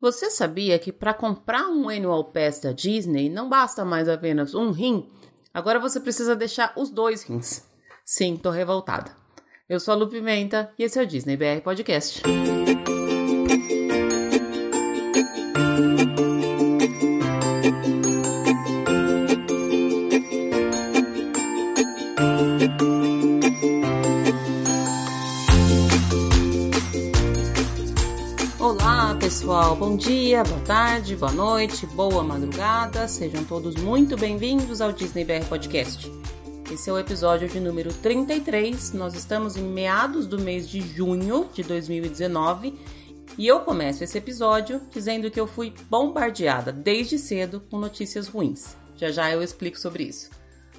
Você sabia que para comprar um Annual Pass da Disney não basta mais apenas um rim? Agora você precisa deixar os dois rins. Sim, tô revoltada. Eu sou a Lu Pimenta e esse é o Disney BR Podcast. Pessoal, bom dia, boa tarde, boa noite, boa madrugada, sejam todos muito bem-vindos ao Disney BR Podcast. Esse é o episódio de número 33, nós estamos em meados do mês de junho de 2019 e eu começo esse episódio dizendo que eu fui bombardeada desde cedo com notícias ruins. Já já eu explico sobre isso.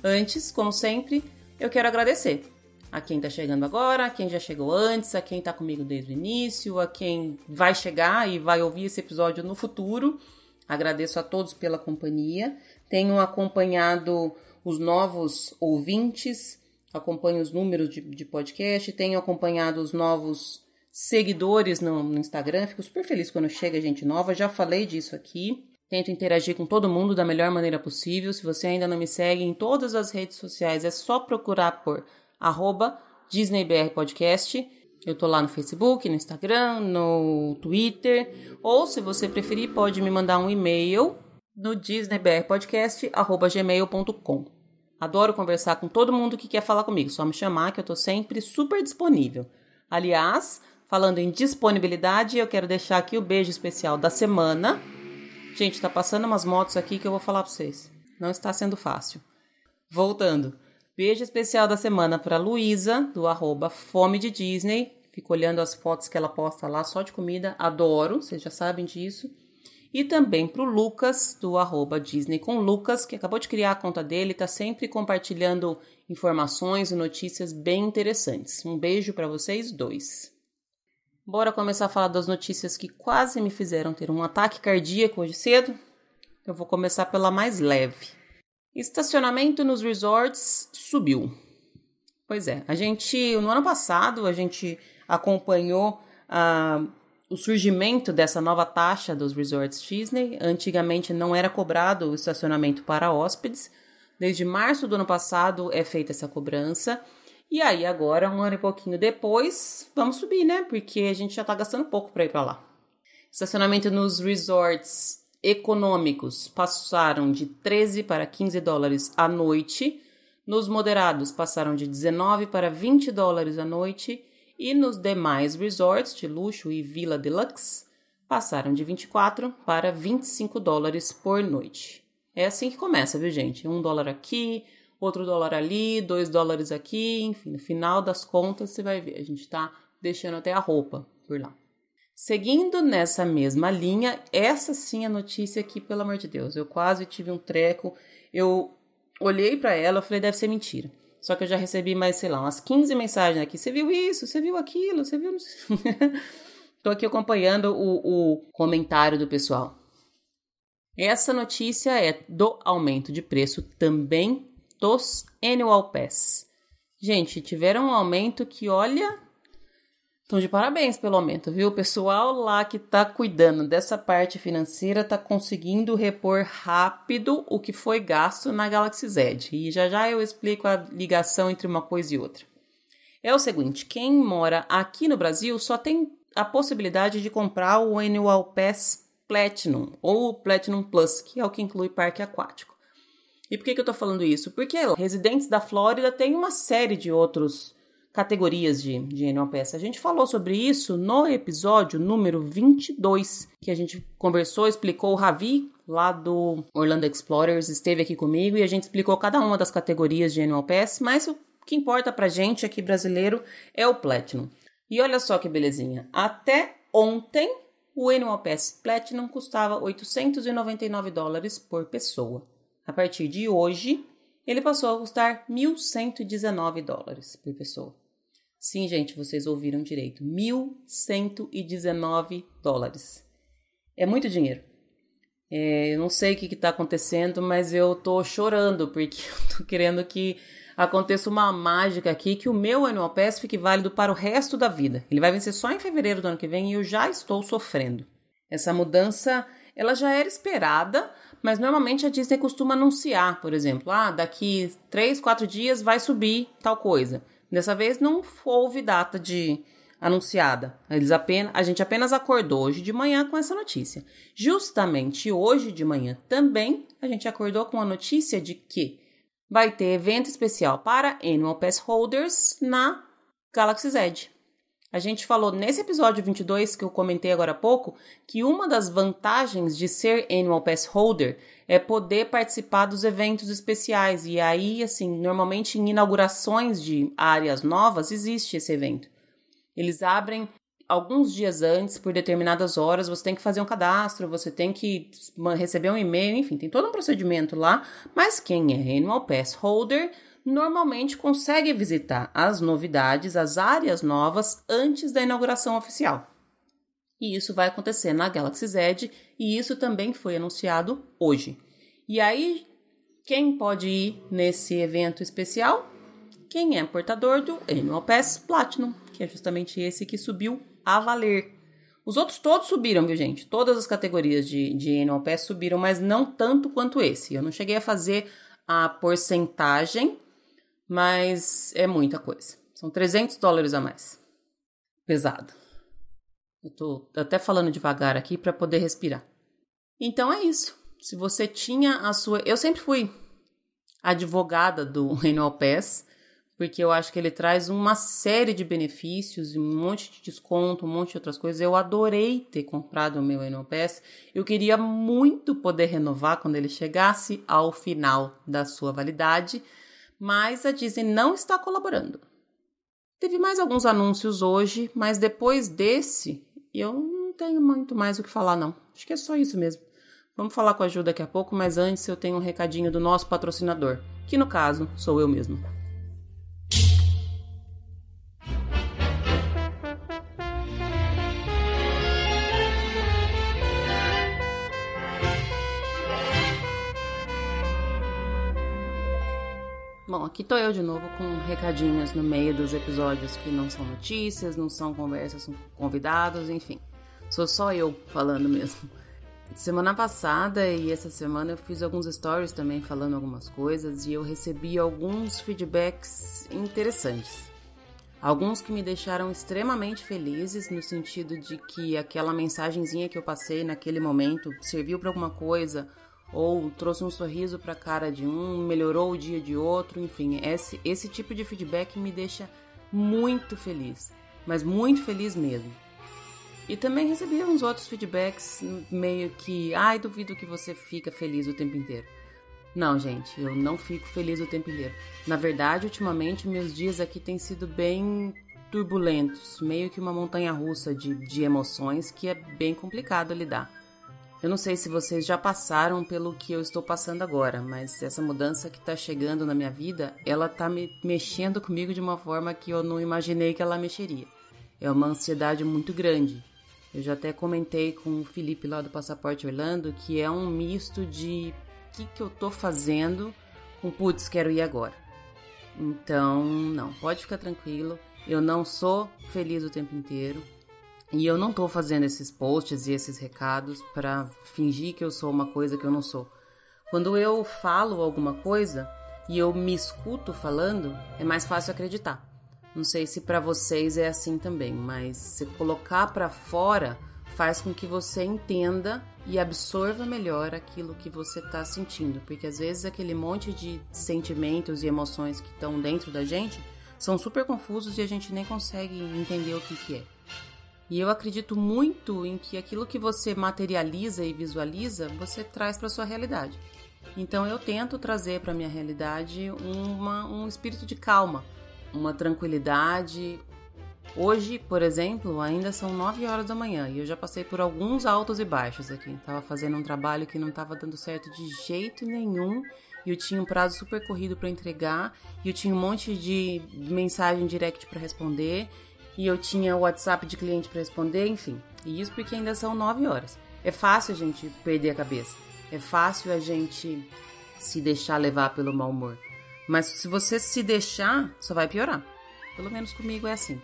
Antes, como sempre, eu quero agradecer a quem está chegando agora, a quem já chegou antes, a quem está comigo desde o início, a quem vai chegar e vai ouvir esse episódio no futuro. Agradeço a todos pela companhia. Tenho acompanhado os novos ouvintes, acompanho os números de, de podcast, tenho acompanhado os novos seguidores no, no Instagram. Fico super feliz quando chega gente nova. Já falei disso aqui. Tento interagir com todo mundo da melhor maneira possível. Se você ainda não me segue em todas as redes sociais, é só procurar por arroba DisneyBR Podcast. Eu tô lá no Facebook, no Instagram, no Twitter, ou se você preferir, pode me mandar um e-mail no disneybrpodcast@gmail.com. Adoro conversar com todo mundo que quer falar comigo, só me chamar que eu tô sempre super disponível. Aliás, falando em disponibilidade, eu quero deixar aqui o beijo especial da semana. Gente, tá passando umas motos aqui que eu vou falar para vocês. Não está sendo fácil. Voltando. Beijo especial da semana para Luísa, do arroba Fome de Disney. Fico olhando as fotos que ela posta lá só de comida. Adoro, vocês já sabem disso. E também para o Lucas, do arroba Disney com Lucas, que acabou de criar a conta dele, está sempre compartilhando informações e notícias bem interessantes. Um beijo para vocês dois. Bora começar a falar das notícias que quase me fizeram ter um ataque cardíaco hoje cedo? Eu vou começar pela mais leve. Estacionamento nos resorts subiu. Pois é, a gente, no ano passado, a gente acompanhou uh, o surgimento dessa nova taxa dos resorts Disney. Antigamente não era cobrado o estacionamento para hóspedes. Desde março do ano passado é feita essa cobrança. E aí, agora, um ano e pouquinho depois, vamos subir, né? Porque a gente já tá gastando pouco para ir para lá. Estacionamento nos resorts econômicos passaram de 13 para 15 dólares à noite, nos moderados passaram de 19 para 20 dólares à noite e nos demais resorts de luxo e Vila Deluxe passaram de 24 para 25 dólares por noite. É assim que começa, viu, gente? Um dólar aqui, outro dólar ali, dois dólares aqui, enfim, no final das contas você vai ver, a gente tá deixando até a roupa por lá. Seguindo nessa mesma linha, essa sim é a notícia que, pelo amor de Deus, eu quase tive um treco. Eu olhei para ela, eu falei, deve ser mentira. Só que eu já recebi mais, sei lá, umas 15 mensagens aqui. Você viu isso? Você viu aquilo? Você viu. Tô aqui acompanhando o, o comentário do pessoal. Essa notícia é do aumento de preço também dos Annual Pass. Gente, tiveram um aumento que, olha, então, de parabéns pelo aumento, viu? O pessoal lá que tá cuidando dessa parte financeira tá conseguindo repor rápido o que foi gasto na Galaxy Z. E já já eu explico a ligação entre uma coisa e outra. É o seguinte: quem mora aqui no Brasil só tem a possibilidade de comprar o Annual Pass Platinum ou Platinum Plus, que é o que inclui parque aquático. E por que, que eu tô falando isso? Porque residentes da Flórida têm uma série de outros categorias de, de pass. A gente falou sobre isso no episódio número 22, que a gente conversou, explicou o Ravi, lá do Orlando Explorers, esteve aqui comigo e a gente explicou cada uma das categorias de pass, mas o que importa pra gente aqui brasileiro é o Platinum. E olha só que belezinha, até ontem o Pass Platinum custava 899 dólares por pessoa. A partir de hoje, ele passou a custar 1.119 dólares por pessoa. Sim, gente, vocês ouviram direito. 1.119 dólares. É muito dinheiro. É, eu não sei o que está acontecendo, mas eu tô chorando porque eu tô querendo que aconteça uma mágica aqui que o meu Annual Pass fique válido para o resto da vida. Ele vai vencer só em fevereiro do ano que vem e eu já estou sofrendo. Essa mudança, ela já era esperada, mas normalmente a Disney costuma anunciar, por exemplo, ah, daqui três, quatro dias vai subir tal coisa. Dessa vez não houve data de anunciada. Eles apenas, a gente apenas acordou hoje de manhã com essa notícia. Justamente hoje de manhã também a gente acordou com a notícia de que vai ter evento especial para Annual Pass Holders na Galaxy Z. A gente falou nesse episódio 22 que eu comentei agora há pouco que uma das vantagens de ser Annual Pass Holder é poder participar dos eventos especiais. E aí, assim, normalmente em inaugurações de áreas novas existe esse evento. Eles abrem alguns dias antes, por determinadas horas, você tem que fazer um cadastro, você tem que receber um e-mail, enfim, tem todo um procedimento lá. Mas quem é Annual Pass Holder normalmente consegue visitar as novidades, as áreas novas antes da inauguração oficial. E isso vai acontecer na Galaxy Z e isso também foi anunciado hoje. E aí, quem pode ir nesse evento especial? Quem é portador do Annual Pass Platinum, que é justamente esse que subiu a valer. Os outros todos subiram, viu, gente? Todas as categorias de, de Annual Pass subiram, mas não tanto quanto esse. Eu não cheguei a fazer a porcentagem mas é muita coisa. São 300 dólares a mais. Pesado. Eu tô até falando devagar aqui para poder respirar. Então é isso. Se você tinha a sua. Eu sempre fui advogada do Annual Pass, porque eu acho que ele traz uma série de benefícios, um monte de desconto, um monte de outras coisas. Eu adorei ter comprado o meu Annual Pass. Eu queria muito poder renovar quando ele chegasse ao final da sua validade mas a Disney não está colaborando. Teve mais alguns anúncios hoje, mas depois desse, eu não tenho muito mais o que falar, não. Acho que é só isso mesmo. Vamos falar com a Ju daqui a pouco, mas antes eu tenho um recadinho do nosso patrocinador, que no caso sou eu mesmo. Aqui tô eu de novo com recadinhos no meio dos episódios que não são notícias, não são conversas com convidados, enfim. Sou só eu falando mesmo. Semana passada e essa semana eu fiz alguns stories também falando algumas coisas e eu recebi alguns feedbacks interessantes. Alguns que me deixaram extremamente felizes no sentido de que aquela mensagenzinha que eu passei naquele momento serviu para alguma coisa ou trouxe um sorriso para a cara de um, melhorou o dia de outro, enfim, esse, esse tipo de feedback me deixa muito feliz, mas muito feliz mesmo. E também recebi uns outros feedbacks meio que, ai, duvido que você fica feliz o tempo inteiro. Não, gente, eu não fico feliz o tempo inteiro. Na verdade, ultimamente meus dias aqui têm sido bem turbulentos, meio que uma montanha russa de, de emoções que é bem complicado lidar. Eu não sei se vocês já passaram pelo que eu estou passando agora, mas essa mudança que está chegando na minha vida, ela está me mexendo comigo de uma forma que eu não imaginei que ela mexeria. É uma ansiedade muito grande. Eu já até comentei com o Felipe lá do Passaporte Orlando que é um misto de o que, que eu tô fazendo com putz, quero ir agora. Então, não, pode ficar tranquilo. Eu não sou feliz o tempo inteiro. E eu não tô fazendo esses posts e esses recados para fingir que eu sou uma coisa que eu não sou. Quando eu falo alguma coisa e eu me escuto falando, é mais fácil acreditar. Não sei se para vocês é assim também, mas se colocar para fora faz com que você entenda e absorva melhor aquilo que você está sentindo, porque às vezes aquele monte de sentimentos e emoções que estão dentro da gente são super confusos e a gente nem consegue entender o que, que é. E eu acredito muito em que aquilo que você materializa e visualiza, você traz para sua realidade. Então eu tento trazer para minha realidade uma, um espírito de calma, uma tranquilidade. Hoje, por exemplo, ainda são 9 horas da manhã e eu já passei por alguns altos e baixos aqui. Tava fazendo um trabalho que não estava dando certo de jeito nenhum e eu tinha um prazo super corrido para entregar e eu tinha um monte de mensagem direct para responder e eu tinha o WhatsApp de cliente para responder, enfim. E isso porque ainda são 9 horas. É fácil a gente perder a cabeça. É fácil a gente se deixar levar pelo mau humor. Mas se você se deixar, só vai piorar. Pelo menos comigo é assim.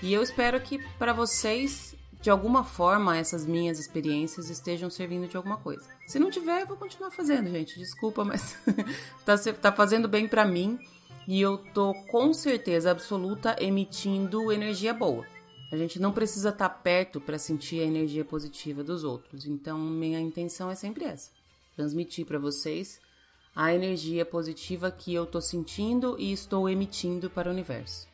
E eu espero que para vocês de alguma forma essas minhas experiências estejam servindo de alguma coisa. Se não tiver, eu vou continuar fazendo, gente. Desculpa, mas tá, tá fazendo bem para mim e eu tô com certeza absoluta emitindo energia boa. A gente não precisa estar tá perto para sentir a energia positiva dos outros. Então, minha intenção é sempre essa: transmitir para vocês a energia positiva que eu tô sentindo e estou emitindo para o universo.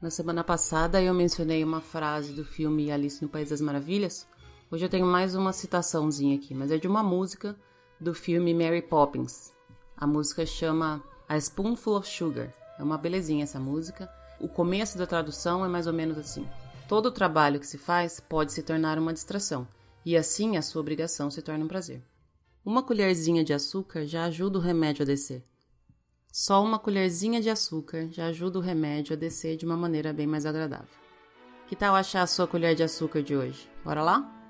Na semana passada eu mencionei uma frase do filme Alice no País das Maravilhas. Hoje eu tenho mais uma citaçãozinha aqui, mas é de uma música do filme Mary Poppins. A música chama A Spoonful of Sugar. É uma belezinha essa música. O começo da tradução é mais ou menos assim: Todo o trabalho que se faz pode se tornar uma distração, e assim a sua obrigação se torna um prazer. Uma colherzinha de açúcar já ajuda o remédio a descer. Só uma colherzinha de açúcar já ajuda o remédio a descer de uma maneira bem mais agradável. Que tal achar a sua colher de açúcar de hoje? Bora lá?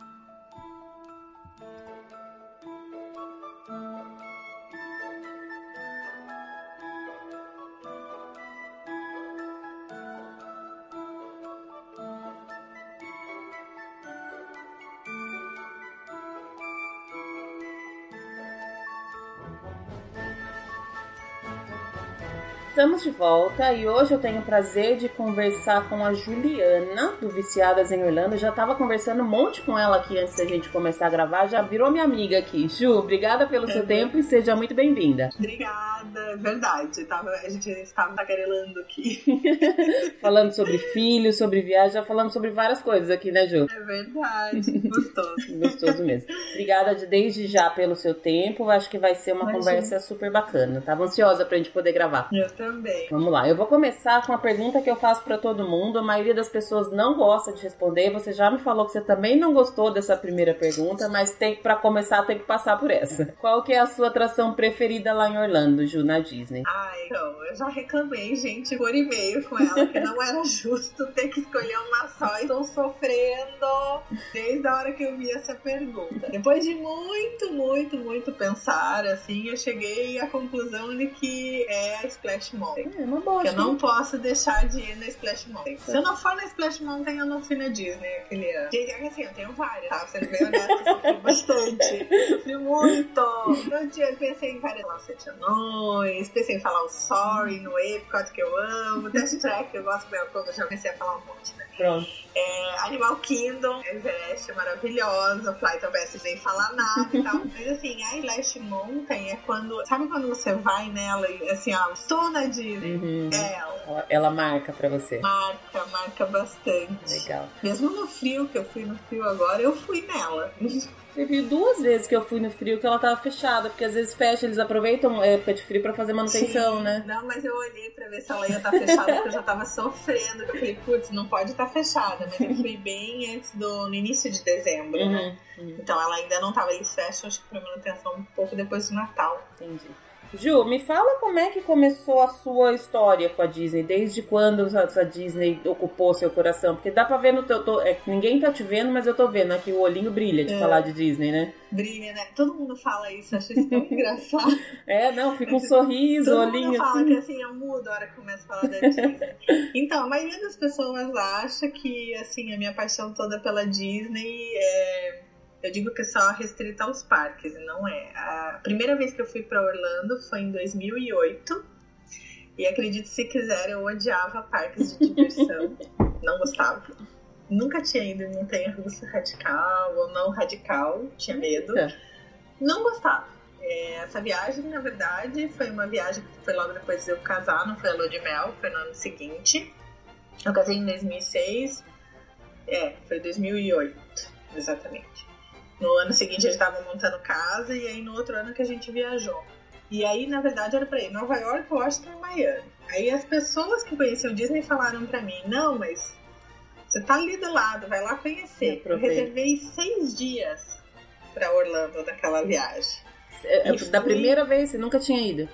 Estamos de volta e hoje eu tenho o prazer de conversar com a Juliana, do Viciadas em Orlando. Eu já estava conversando um monte com ela aqui antes da gente começar a gravar, já virou minha amiga aqui. Ju, obrigada pelo é seu tempo e seja muito bem-vinda. Obrigada, é verdade. Tava, a gente estava tagarelando aqui. falando sobre filhos, sobre viagem, já falamos sobre várias coisas aqui, né, Ju? É verdade, gostoso. gostoso mesmo. Obrigada de, desde já pelo seu tempo, acho que vai ser uma Imagina. conversa super bacana. Tava ansiosa pra gente poder gravar. Eu também. Vamos lá, eu vou começar com a pergunta que eu faço para todo mundo. A maioria das pessoas não gosta de responder. Você já me falou que você também não gostou dessa primeira pergunta, mas tem para começar tem que passar por essa. Qual que é a sua atração preferida lá em Orlando, Ju, na Disney? Ah, então, eu já reclamei, gente, por e-mail com ela que não era justo ter que escolher uma só. Estou sofrendo desde a hora que eu vi essa pergunta. Depois de muito, muito, muito pensar, assim, eu cheguei à conclusão de que é a Splash Mountain. É uma boa. Que eu não posso deixar de ir na Splash Mountain. Se eu não for na Splash Mountain, eu não fui na Disney aquele ano. Gente, é que assim, eu tenho várias, tá? Sendo bem honesta, eu sofri bastante. Sofri muito. Eu tinha, pensei em várias lá, Sete Anões, pensei em falar o Sorry no Epcot, que eu amo. Test Track, eu gosto quando eu já comecei a falar um monte, né? Pronto. É, Animal Kingdom, Everest é maravilhosa, Flight of Passage nem falar nada e tal. Mas assim, a Last Mountain é quando. Sabe quando você vai nela e assim, ó, estou na Disney? Uhum. É ela. Ela marca pra você. Marca, marca bastante. Legal. Mesmo no frio, que eu fui no frio agora, eu fui nela. Teve duas vezes que eu fui no frio que ela tava fechada, porque às vezes fecha, eles aproveitam a época de frio pra fazer manutenção, Sim. né? Não, mas eu olhei pra ver se ela ia estar tá fechada, porque eu já tava sofrendo. Eu falei, putz, não pode estar tá fechada. Fui bem antes do. no início de dezembro, né? uhum, né? Uhum. Então ela ainda não tava. Eles fecham, acho que pra manutenção um pouco depois do Natal. Entendi. Ju, me fala como é que começou a sua história com a Disney, desde quando a Disney ocupou seu coração? Porque dá pra ver no teu. Tô, é, ninguém tá te vendo, mas eu tô vendo aqui o olhinho brilha de é, falar de Disney, né? Brilha, né? Todo mundo fala isso, acho isso tão engraçado. É, não, fica um sorriso, Todo olhinho mundo fala assim. que assim, eu mudo a hora que começa a falar da Disney. então, a maioria das pessoas acha que assim, a minha paixão toda pela Disney é eu digo que é só restrita aos parques, não é. A primeira vez que eu fui para Orlando foi em 2008. E acredite se quiser, eu odiava parques de diversão. não gostava. Nunca tinha ido em montanha russa radical ou não radical, tinha medo. Não gostava. É, essa viagem, na verdade, foi uma viagem que foi logo depois de eu casar, não foi a lua de mel, foi no ano seguinte. Eu casei em 2006. É, foi 2008, exatamente. No ano seguinte ele estava montando casa e aí no outro ano que a gente viajou. E aí, na verdade, era pra ir Nova York, Washington e Miami. Aí as pessoas que conheciam Disney falaram pra mim, não, mas você tá ali do lado, vai lá conhecer. Eu reservei seis dias para Orlando daquela viagem. É, é, da fui... primeira vez, você nunca tinha ido?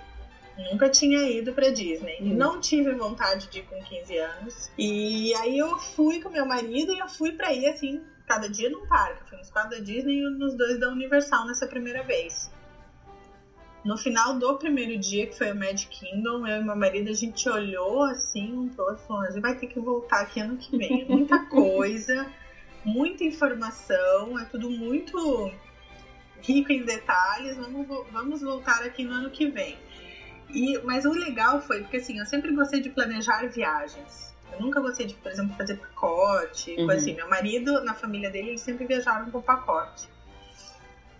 Nunca tinha ido pra Disney. Uhum. Não tive vontade de ir com 15 anos. E aí eu fui com meu marido e eu fui pra ir assim, cada dia num parque. Fui nos quatro da Disney e nos dois da Universal nessa primeira vez. No final do primeiro dia, que foi o Magic Kingdom, eu e meu marido, a gente olhou assim um pro outro falou: a gente vai ter que voltar aqui ano que vem. É muita coisa. muita informação, é tudo muito rico em detalhes. Vamos, vamos voltar aqui no ano que vem. E, mas o legal foi porque assim, eu sempre gostei de planejar viagens. Eu nunca gostei de, por exemplo, fazer pacote, uhum. assim. Meu marido, na família dele, eles sempre viajaram com pacote.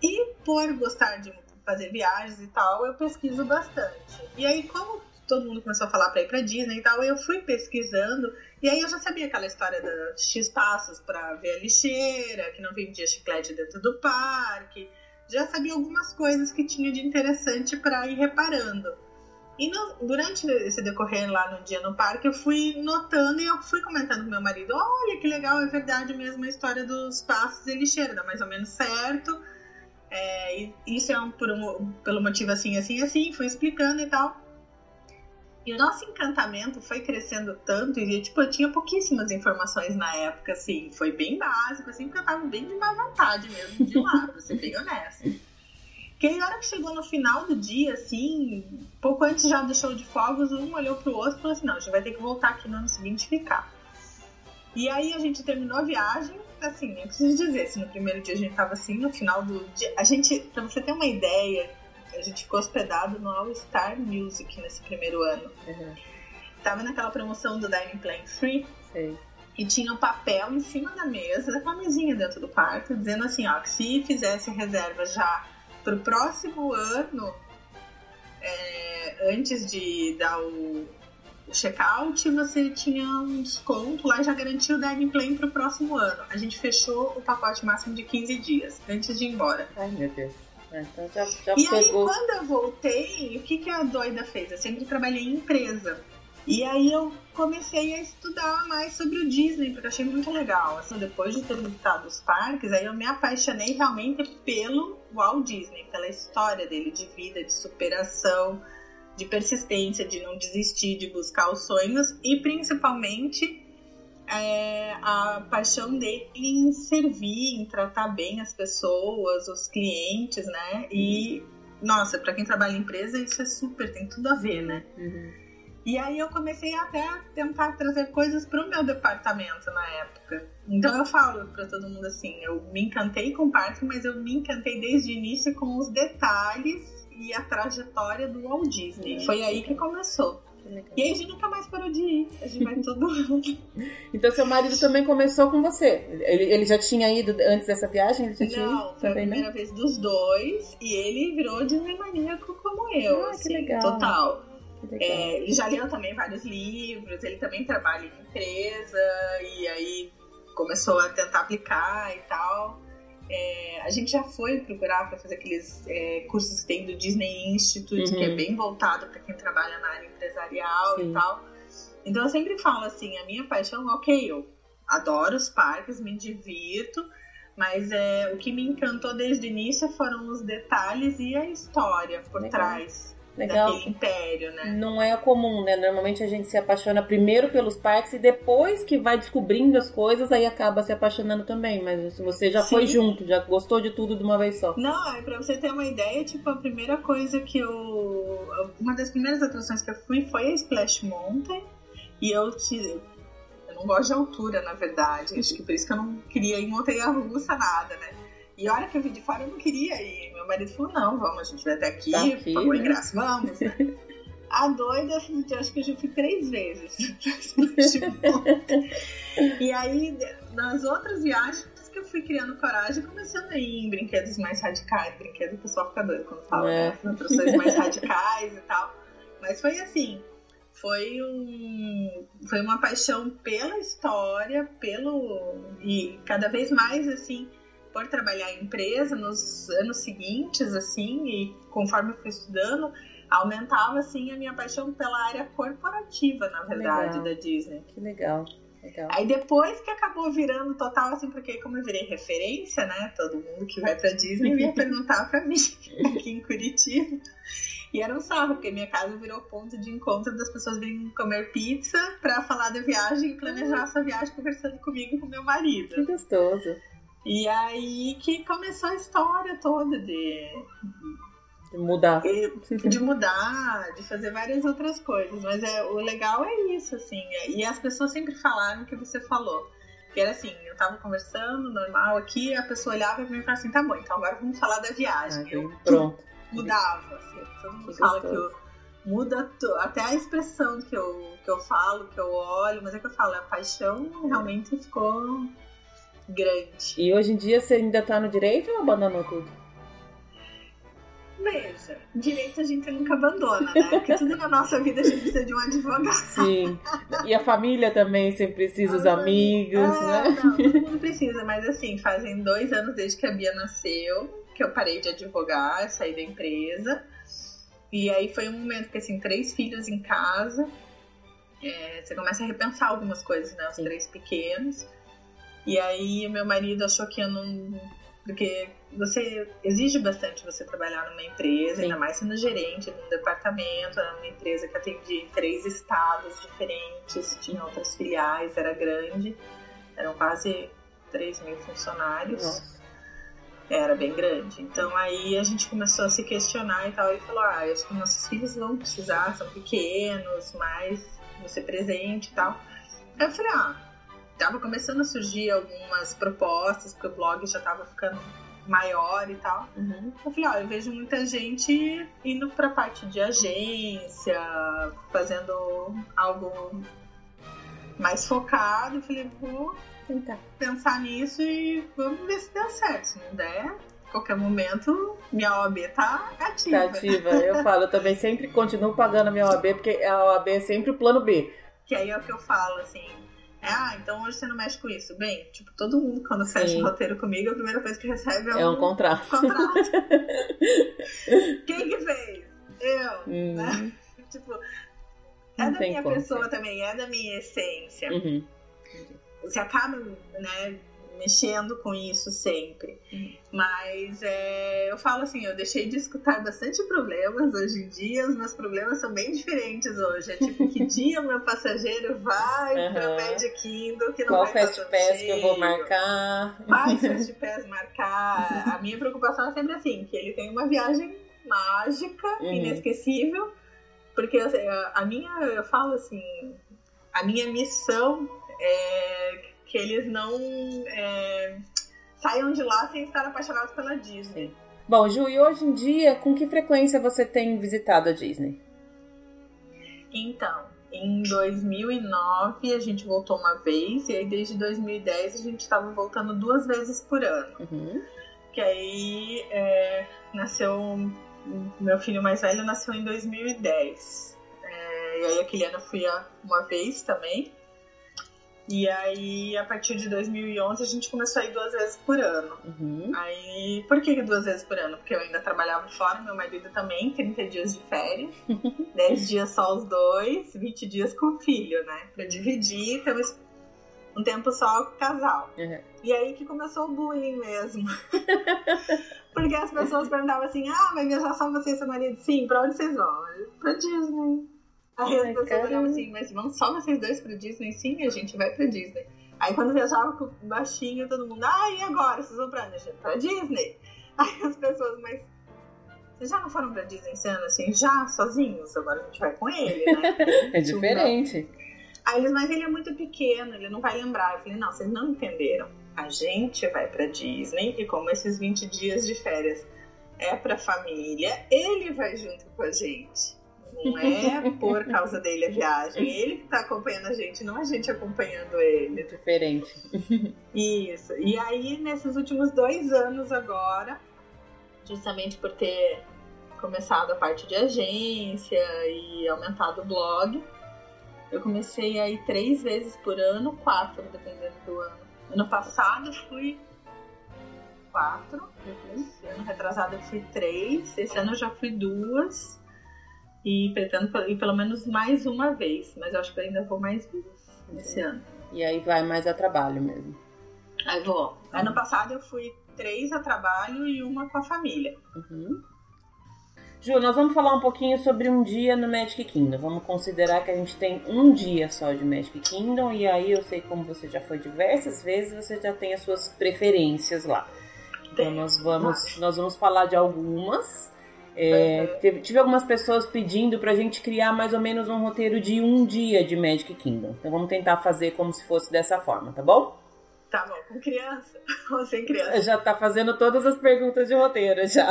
E por gostar de fazer viagens e tal, eu pesquiso bastante. E aí, como todo mundo começou a falar para ir para Disney e tal, eu fui pesquisando e aí eu já sabia aquela história dos X passos para ver a lixeira, que não vendia chiclete dentro do parque. Já sabia algumas coisas que tinha de interessante para ir reparando. E no, durante esse decorrer lá no dia no parque, eu fui notando e eu fui comentando com meu marido: olha que legal, é verdade mesmo a história dos passos e lixeira, dá mais ou menos certo. É, isso é um, por um, pelo motivo assim, assim, assim, fui explicando e tal. E o nosso encantamento foi crescendo tanto, e tipo, eu tinha pouquíssimas informações na época, assim, foi bem básico, assim, porque eu tava bem de má vontade mesmo de lá, pra ser bem honesta. Que aí, a hora que chegou no final do dia, assim, pouco antes já do show de fogos, um olhou pro outro e falou assim: não, a gente vai ter que voltar aqui no ano seguinte e ficar. E aí a gente terminou a viagem, assim, nem preciso dizer se no primeiro dia a gente tava assim, no final do dia. A gente, pra você ter uma ideia, a gente ficou hospedado no All Star Music nesse primeiro ano. Uhum. Tava naquela promoção do Dining Plan Free. Sei. E tinha um papel em cima da mesa, uma mesinha dentro do quarto, dizendo assim, ó, que se fizesse reserva já pro próximo ano, é, antes de dar o, o check-out, você tinha um desconto lá e já garantiu o dining plan pro próximo ano. A gente fechou o pacote máximo de 15 dias, antes de ir embora. Ai, meu Deus. É, então já, já e pegou. aí, quando eu voltei, o que, que a doida fez? Eu sempre trabalhei em empresa. E aí eu comecei a estudar mais sobre o Disney, porque eu achei muito legal. Assim, depois de ter visitado os parques, aí eu me apaixonei realmente pelo Walt Disney, pela história dele de vida, de superação, de persistência, de não desistir, de buscar os sonhos e principalmente é, a paixão dele em servir, em tratar bem as pessoas, os clientes, né? E, nossa, para quem trabalha em empresa, isso é super, tem tudo a ver, né? Uhum. E aí eu comecei até a tentar trazer coisas para o meu departamento na época. Então eu falo para todo mundo assim, eu me encantei com o parque, mas eu me encantei desde o início com os detalhes e a trajetória do Walt Disney. Foi aí que começou. E aí a gente nunca mais parou de ir. A gente vai todo mundo. então seu marido também começou com você. Ele, ele já tinha ido antes dessa viagem? Ele já tinha não, ido foi a primeira vez dos dois. E ele virou Disney maníaco como eu. Ah, assim, que legal. Total. É, ele já leu também vários livros, ele também trabalha em empresa, e aí começou a tentar aplicar e tal. É, a gente já foi procurar para fazer aqueles é, cursos que tem do Disney Institute, uhum. que é uhum. bem voltado para quem trabalha na área empresarial Sim. e tal. Então eu sempre falo assim, a minha paixão, ok, eu adoro os parques, me divirto, mas é, o que me encantou desde o início foram os detalhes e a história por Legal. trás Legal. daquele império, né? Não é comum, né? Normalmente a gente se apaixona primeiro pelos parques e depois que vai descobrindo as coisas, aí acaba se apaixonando também. Mas você já Sim. foi junto, já gostou de tudo de uma vez só. Não, é pra você ter uma ideia, tipo, a primeira coisa que eu. Uma das primeiras atrações que eu fui foi a Splash Mountain. E eu te, eu não gosto de altura, na verdade. Acho que por isso que eu não queria ir em montanha russa, nada, né? E a hora que eu vi de fora, eu não queria ir. Meu marido falou: não, vamos, a gente vai até aqui, tá aqui pagou né? ingresso, vamos. a doida, eu acho que eu já fui três vezes. e aí, nas outras viagens que eu fui criando coragem, começando a ir em brinquedos mais radicais. Brinquedo, o pessoal fica doido quando fala, é. né? Mais radicais e tal. Mas foi assim, foi um foi uma paixão pela história, pelo e cada vez mais assim por trabalhar em empresa nos anos seguintes, assim, e conforme eu fui estudando, aumentava, assim, a minha paixão pela área corporativa, na verdade, legal. da Disney. Que legal. Legal. Aí depois que acabou virando total, assim, porque como eu virei referência, né? Todo mundo que vai pra Disney ia perguntar pra mim aqui em Curitiba. E era um sarro, porque minha casa virou ponto de encontro das pessoas virem comer pizza pra falar da viagem e planejar essa viagem conversando comigo e com meu marido. Que gostoso. E aí que começou a história toda de. De mudar. De mudar, de fazer várias outras coisas. Mas é, o legal é isso, assim. E as pessoas sempre falaram o que você falou. Que era assim, eu tava conversando, normal aqui, a pessoa olhava e me falava assim, tá bom, então agora vamos falar da viagem. Ah, eu pronto. mudava, assim, todo mundo fala que eu muda até a expressão que eu, que eu falo, que eu olho, mas é que eu falo, a paixão realmente ficou grande. E hoje em dia você ainda tá no direito ou abandonou tudo? Veja, direito a gente nunca abandona, né? Porque tudo na nossa vida a gente precisa de um advogado. Sim. E a família também, você precisa, os Ah, amigos, É, né? Não, todo mundo precisa, mas assim, fazem dois anos desde que a Bia nasceu, que eu parei de advogar, saí da empresa. E aí foi um momento que, assim, três filhos em casa, é, você começa a repensar algumas coisas, né? Os Sim. três pequenos. E aí meu marido achou que eu não. Porque você exige bastante você trabalhar numa empresa, Sim. ainda mais sendo gerente num departamento, era uma empresa que atendia em três estados diferentes, tinha outras filiais, era grande, eram quase 3 mil funcionários. Nossa. Era bem grande. Então aí a gente começou a se questionar e tal. E falou: ah, acho que nossos filhos vão precisar, são pequenos, mas você presente e tal. Aí eu falei: ah, tava começando a surgir algumas propostas, porque o blog já tava ficando maior e tal. Uhum. Eu falei: olha, eu vejo muita gente indo pra parte de agência, fazendo algo mais focado. Eu falei: vou Tentar. pensar nisso e vamos ver se dá certo. Se não der, a qualquer momento, minha OAB tá ativa. Tá ativa. Eu falo, eu também sempre continuo pagando a minha OAB, porque a OAB é sempre o plano B. Que aí é o que eu falo, assim. É, Ah, então hoje você não mexe com isso. Bem, tipo, todo mundo quando Sim. fecha o roteiro comigo, a primeira coisa que recebe é, É um contrato. contrato. Quem que fez? Eu. Hum, Né? Tipo, é Não da minha pessoa ser. também, é da minha essência. uhum. você acaba, né, mexendo com isso sempre. Uhum. Mas é, eu falo assim, eu deixei de escutar bastante problemas hoje em dia, os meus problemas são bem diferentes hoje. É tipo, que dia o meu passageiro vai Aham. pro Magic Kingdom, que não Qual vai fast pass que eu vou marcar? Mais fast pass marcar. A minha preocupação é sempre assim, que ele tem uma viagem mágica, Uhum. inesquecível, porque assim, a minha, eu falo assim, a minha missão é que eles não é, saiam de lá sem estar apaixonados pela Disney. Bom, Ju, e hoje em dia, com que frequência você tem visitado a Disney? Então, em 2009 a gente voltou uma vez, e aí desde 2010 a gente estava voltando duas vezes por ano. Uhum. Que aí é, nasceu. Meu filho mais velho nasceu em 2010. É, e aí aquele ano eu fui uma vez também. E aí, a partir de 2011, a gente começou a ir duas vezes por ano. Uhum. Aí, por que duas vezes por ano? Porque eu ainda trabalhava fora, meu marido também, 30 dias de férias, 10 dias só os dois, 20 dias com o filho, né? Pra dividir, temos um tempo só com o casal. Uhum. E aí que começou o bullying mesmo. Porque as pessoas perguntavam assim: ah, vai viajar só você e seu marido? Sim, pra onde vocês vão? Pra Disney. Aí as Ai, pessoas caramba. olhavam assim: mas vão só vocês dois pra Disney? Sim, a gente vai pra Disney. Aí quando viajava com o baixinho, todo mundo: ah, e agora? Vocês vão pra onde? Gente, Pra Disney. Aí as pessoas, mas. Vocês já não foram pra Disney esse ano assim? Já, sozinhos? Agora a gente vai com ele, né? É diferente. Aí eles, mas ele é muito pequeno, ele não vai lembrar. Eu falei, não, vocês não entenderam. A gente vai pra Disney e como esses 20 dias de férias é pra família, ele vai junto com a gente. Não é por causa dele a viagem. Ele que tá acompanhando a gente, não a gente acompanhando ele. Diferente. Isso. E aí, nesses últimos dois anos agora, justamente por ter começado a parte de agência e aumentado o blog, eu comecei a ir três vezes por ano, quatro, dependendo do ano. Ano passado fui quatro, esse ano retrasado eu fui três, esse ano eu já fui duas. E pretendo ir pelo menos mais uma vez, mas eu acho que eu ainda vou mais vezes esse ano. E aí vai mais a trabalho mesmo. Aí vou. Ano passado eu fui três a trabalho e uma com a família. Uhum. Ju, nós vamos falar um pouquinho sobre um dia no Magic Kingdom. Vamos considerar que a gente tem um dia só de Magic Kingdom e aí eu sei como você já foi diversas vezes, você já tem as suas preferências lá. Então nós vamos, nós vamos falar de algumas. É, teve, tive algumas pessoas pedindo pra gente criar mais ou menos um roteiro de um dia de Magic Kingdom. Então vamos tentar fazer como se fosse dessa forma, tá bom? Tá bom, com criança ou sem criança? Já tá fazendo todas as perguntas de roteiro já.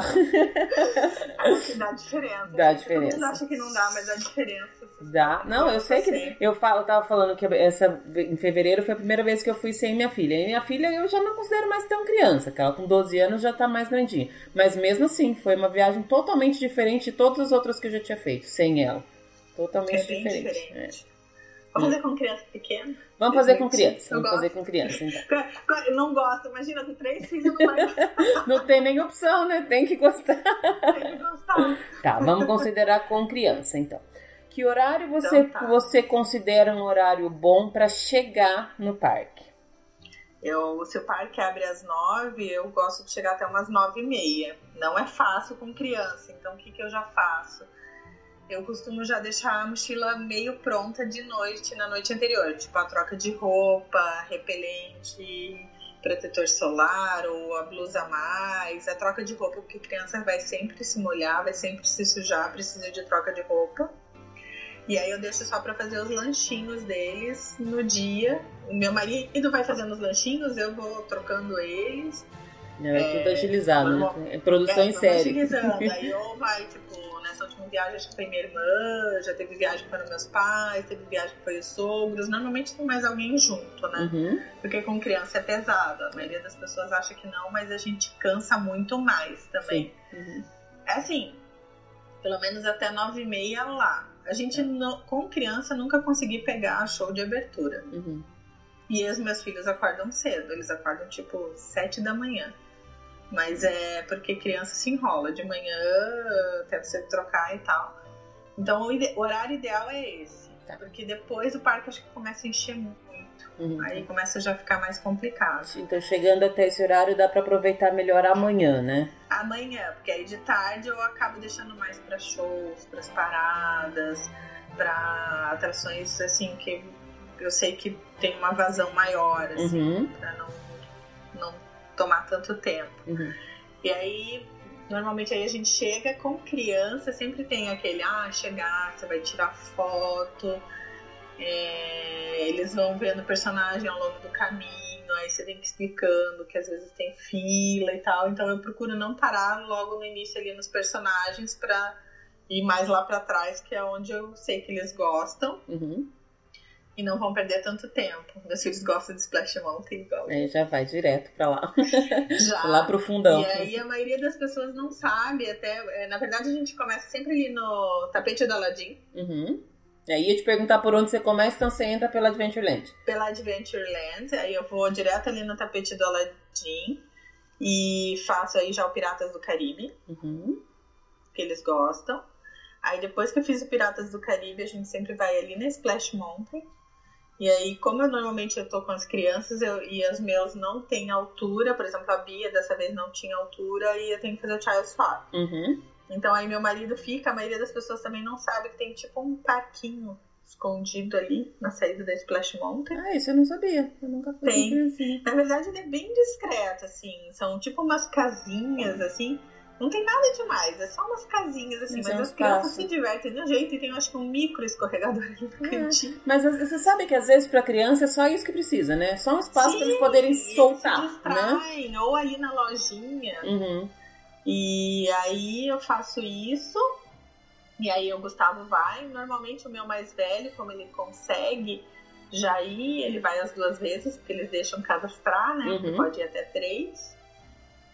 Acho que dá diferença. Dá diferença. Todo mundo acha que não dá, mas dá diferença. Dá. Não, eu sei que. Eu falo, tava falando que essa em fevereiro foi a primeira vez que eu fui sem minha filha. E minha filha eu já não considero mais tão criança, que ela com 12 anos já tá mais grandinha. Mas mesmo assim, foi uma viagem totalmente diferente de todas as outras que eu já tinha feito, sem ela. Totalmente É diferente. diferente. Vamos fazer com criança pequena? Vamos fazer com criança. Eu Vamos fazer gosto. com criança, então. Eu não gosto, imagina, com três filhos não vai Não tem nem opção, né? Tem que gostar. tem que gostar. Tá, vamos considerar com criança, então. Que horário você, Então tá. você considera um horário bom para chegar no parque? Eu, se o parque abre às nove, eu gosto de chegar até umas nove e meia. Não é fácil com criança, então o que, que eu já faço? Eu costumo já deixar a mochila meio pronta de noite, na noite anterior. Tipo, a troca de roupa, repelente, protetor solar ou a blusa a mais. A troca de roupa, porque criança vai sempre se molhar, vai sempre se sujar, precisa de troca de roupa. E aí eu deixo só pra fazer os lanchinhos deles no dia. O meu marido vai fazendo os lanchinhos, eu vou trocando eles. É, tudo agilizado, normal. né? É produção É, em série. agilizando. Aí ou vai, tipo, nessa última viagem acho que foi minha irmã, já teve viagem para meus pais, teve viagem que foi os sogros. Normalmente tem mais alguém junto, né? Uhum. Porque com criança é pesado. A maioria das pessoas acha que não, mas a gente cansa muito mais também. Uhum. É assim, pelo menos até nove e meia lá. A gente, não- com criança, nunca consegui pegar show de abertura. Uhum. E os meus filhos acordam cedo, eles acordam tipo sete da manhã. Mas é porque criança se enrola de manhã até você trocar e tal. Então o, ide- o horário ideal é esse. Tá. Porque depois o parque acho que começa a encher muito. Uhum. Aí começa já a ficar mais complicado. Então, chegando até esse horário, dá para aproveitar melhor amanhã, né? Amanhã, porque aí de tarde eu acabo deixando mais para shows, para as paradas, para atrações assim que eu sei que tem uma vazão maior, assim. Uhum. pra não, não tomar tanto tempo. Uhum. E aí, normalmente aí a gente chega com criança, sempre tem aquele, ah, chegar, você vai tirar foto, é, eles vão vendo o personagem ao longo do caminho, aí você tem que explicando que às vezes tem fila e tal, então eu procuro não parar logo no início ali nos personagens pra ir mais lá pra trás, que é onde eu sei que eles gostam Uhum. E não vão perder tanto tempo. Meus filhos gostam de Splash Mountain igual. Aí já vai direto para lá. Já. lá pro fundão. E aí a maioria das pessoas não sabe, até. é, Na verdade, a gente começa sempre ali no tapete do Aladdin, Uhum. E aí ia te perguntar por onde você começa, então você entra pela Adventureland. pela Adventureland. Aí eu vou direto ali no tapete do Aladdin e faço aí já o Piratas do Caribe, Uhum. que eles gostam. Aí depois que eu fiz o Piratas do Caribe, a gente sempre vai ali na Splash Mountain. E aí, como eu normalmente tô com as crianças eu, e os meus não têm altura, por exemplo, a Bia dessa vez não tinha altura e eu tenho que fazer o Child Swap. Uhum. Então aí meu marido fica, a maioria das pessoas também não sabe que tem tipo um parquinho escondido ali na saída da Splash Mountain. Ah, isso eu não sabia. Eu nunca fui Tem. Na verdade ele é bem discreto, assim. São tipo umas casinhas, assim. Não tem nada demais, é só umas casinhas, assim. Mas Mas, é um as crianças espaço. se divertem de um jeito e tem, acho que um micro escorregador ali no É. cantinho. Mas você sabe que às vezes pra criança é só isso que precisa, né? Só um espaço pra eles Sim, poderem e eles soltar, se né? distraem, Ou ali na lojinha. Uhum. E aí eu faço isso. E aí o Gustavo vai. Normalmente o meu mais velho, como ele consegue já ir, ele vai as duas vezes, porque eles deixam cadastrar, né? Uhum. Pode ir até três.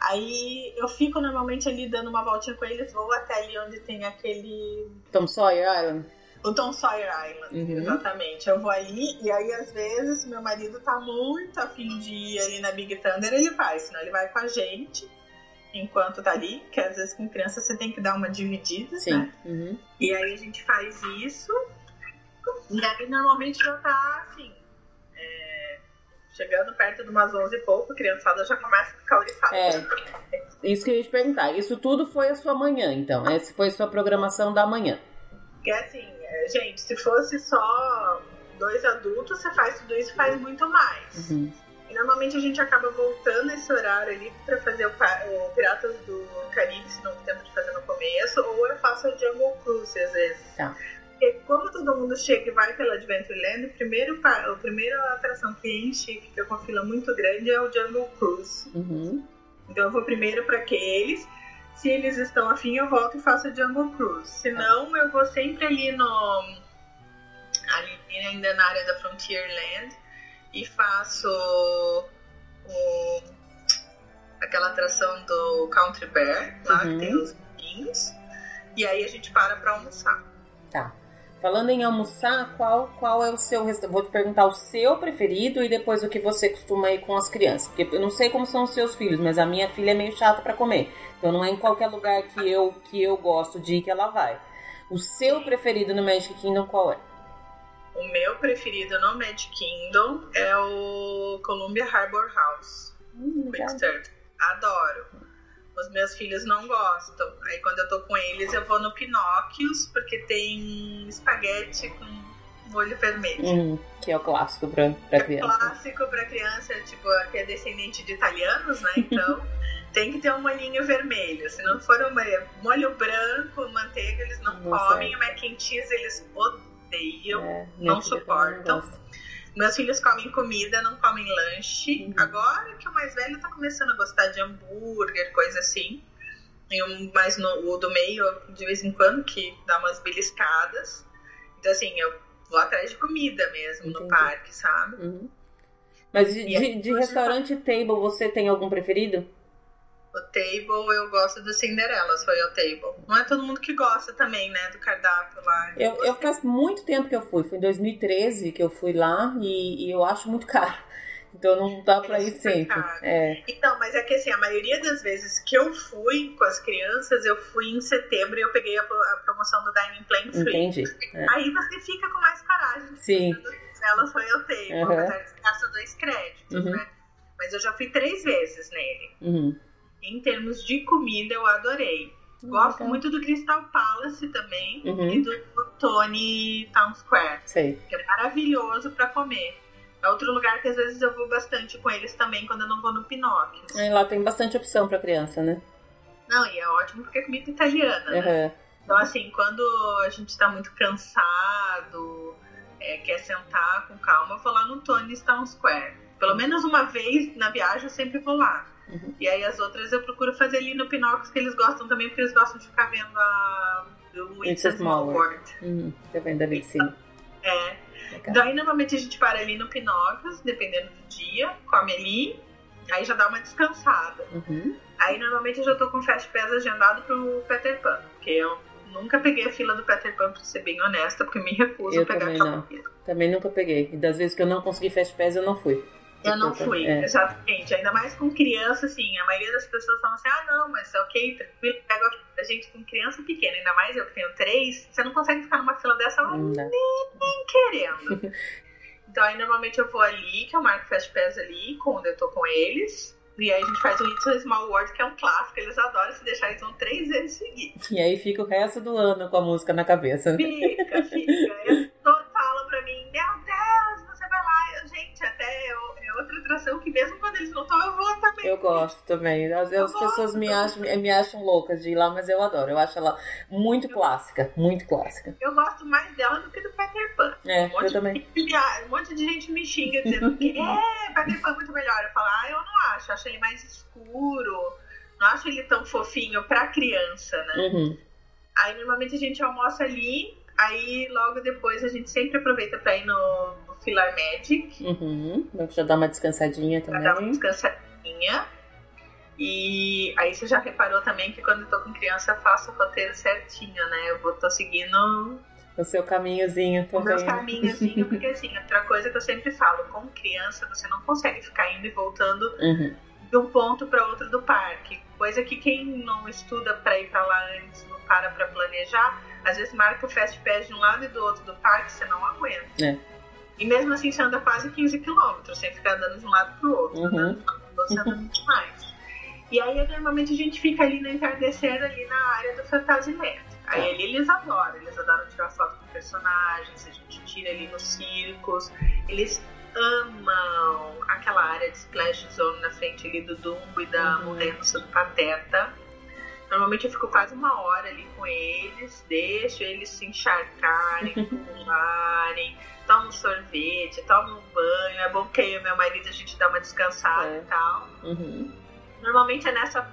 Aí eu fico normalmente ali dando uma voltinha com eles, vou até ali onde tem aquele. Tom Sawyer Island. O Tom Sawyer Island, Uhum. exatamente. Eu vou ali e aí às vezes meu marido tá muito afim de ir ali na Big Thunder, ele vai, senão ele vai com a gente enquanto tá ali, que às vezes com criança você tem que dar uma dividida, Sim. né? Uhum. E aí a gente faz isso. E aí normalmente já tá assim. Chegando perto de umas 11 e pouco, a criançada já começa a ficar oriçada. É. Isso que eu ia te perguntar. Isso tudo foi a sua manhã, então. Essa foi a sua programação da manhã. Porque assim, é, gente, se fosse só dois adultos, você faz tudo isso e faz muito mais. Uhum. E normalmente a gente acaba voltando esse horário ali pra fazer o, o Piratas do Caribe, se não tem tempo de fazer no começo, ou eu faço o Jungle Cruise às vezes. Tá. Porque como todo mundo chega e vai pela Adventureland, o primeiro, a primeira atração que enche, fica com a fila muito grande, é o Jungle Cruise. Uhum. Então eu vou primeiro para aqueles. Se eles estão afim, eu volto e faço o Jungle Cruise. Se não, eu vou sempre ali no. ali ainda na área da Frontierland e faço o, aquela atração do Country Bear, lá uhum. que tem os bolinhos. E aí a gente para para almoçar. Tá. Falando em almoçar, qual, qual é o seu Vou te perguntar o seu preferido e depois o que você costuma ir com as crianças. Porque eu não sei como são os seus filhos, mas a minha filha é meio chata para comer. Então não é em qualquer lugar que eu, que eu gosto de ir que ela vai. O seu preferido no Magic Kingdom qual é? O meu preferido no Magic Kingdom é o Columbia Harbor House. Hum, Adoro. Os meus filhos não gostam. Aí quando eu tô com eles, eu vou no Pinóquios, porque tem espaguete com molho vermelho. Hum, que é o clássico pra, pra é criança. Clássico pra criança, tipo, que é descendente de italianos, né? Então tem que ter um molhinho vermelho. Se não for um molho branco, manteiga, eles não, não comem. O mac and cheese eles odeiam, é, não suportam. Não meus filhos comem comida, não comem lanche. Uhum. Agora que o mais velho tá começando a gostar de hambúrguer, coisa assim. E o mais no, o do meio, de vez em quando, que dá umas beliscadas. Então, assim, eu vou atrás de comida mesmo Entendi. no parque, sabe? Uhum. Mas de, de, de restaurante table, você tem algum preferido? O table, eu gosto do Cinderela, foi o table. Não é todo mundo que gosta também, né, do cardápio lá. Eu, eu faz muito tempo que eu fui, foi em 2013 que eu fui lá e, e eu acho muito caro. Então não dá pra ir sempre. É. Então, mas é que assim, a maioria das vezes que eu fui com as crianças, eu fui em setembro e eu peguei a, a promoção do Dining Plan Free. Entendi. É. Aí você fica com mais coragem. Sim. Ela foi eu tenho, uhum. apesar de gastar dois créditos, uhum. né? Mas eu já fui três vezes nele. Uhum em termos de comida, eu adorei. Gosto uhum. muito do Crystal Palace também uhum. e do, do, Tony Town Square. Sei. Que é maravilhoso para comer. É outro lugar que às vezes eu vou bastante com eles também quando eu não vou no Pinóquio. Lá tem bastante opção para criança, né? Não, e é ótimo porque é comida italiana, uhum. né? Então, assim, quando a gente tá muito cansado, é, quer sentar com calma, eu vou lá no Tony Town Square. Pelo menos uma vez na viagem eu sempre vou lá. Uhum. E aí as outras eu procuro fazer ali no Pinóquio, que eles gostam também, porque eles gostam de ficar vendo a do It's, a Small World. Uhum. Tá vendo ali em cima. É. Legal. Daí normalmente a gente para ali no Pinóquio, dependendo do dia, come ali, aí já dá uma descansada. Uhum. Aí normalmente eu já tô com Fast Pass agendado pro Peter Pan, porque eu nunca peguei a fila do Peter Pan, pra ser bem honesta, porque me recuso eu a pegar também não. Fila. Também nunca peguei. E das vezes que eu não consegui Fast Pass, eu não fui. Eu não fui, é. exatamente. Ainda mais com criança, assim, a maioria das pessoas falam assim, ah, não, mas ok, tranquilo, pega a gente com criança pequena, ainda mais eu que tenho três, você não consegue ficar numa fila dessa nem, nem querendo. então aí normalmente eu vou ali, que eu marco Fast Pass ali, quando eu tô com eles. E aí a gente faz o Little Small World, que é um clássico, eles adoram se deixar, eles vão três vezes seguidos. E aí fica o resto do ano com a música na cabeça. Fica, fica. Eles falam pra mim, meu Deus, você vai lá. Gente, até eu, atração que mesmo quando eles não estão, eu vou também. Eu gosto também. Às vezes as pessoas me acham, me acham loucas de ir lá, mas eu adoro. Eu acho ela muito clássica, muito clássica. Eu gosto mais dela do que do Peter Pan. É, um eu também. De, um monte de gente me xinga dizendo que é, Peter Pan é muito melhor. Eu falo, ah, eu não acho. Eu acho ele mais escuro. Não acho ele tão fofinho pra criança, né? Uhum. Aí normalmente a gente almoça ali, aí logo depois a gente sempre aproveita pra ir no, Filar Magic. Uhum. Já dá uma descansadinha também. Já dá uma descansadinha. E aí você já reparou também que quando eu tô com criança eu faço o roteiro certinho, né? Eu vou tô seguindo o seu caminhozinho também. O meu caminhozinho, porque assim, outra coisa que eu sempre falo, com criança você não consegue ficar indo e voltando uhum. de um ponto para outro do parque. Coisa que quem não estuda para ir para lá antes, não para para planejar, às vezes marca o Fast Pass de um lado e do outro do parque, você não aguenta. É. E mesmo assim você anda quase 15 quilômetros, sem ficar andando de um lado pro outro. Uhum. Andando, você anda muito mais. E aí normalmente a gente fica ali no entardecer, ali na área do Fantasyland. Aí ali eles adoram, eles adoram tirar foto com personagens, a gente tira ali nos circos. Eles amam aquela área de Splash Zone na frente ali do Dumbo e da uhum. montanha do Pateta. Normalmente eu fico quase uma hora ali com eles, deixo eles se encharcarem, pularem, tomo um sorvete, tomo um banho. É bom que eu e meu marido a gente dá uma descansada é. e tal. Uhum. Normalmente é nessa,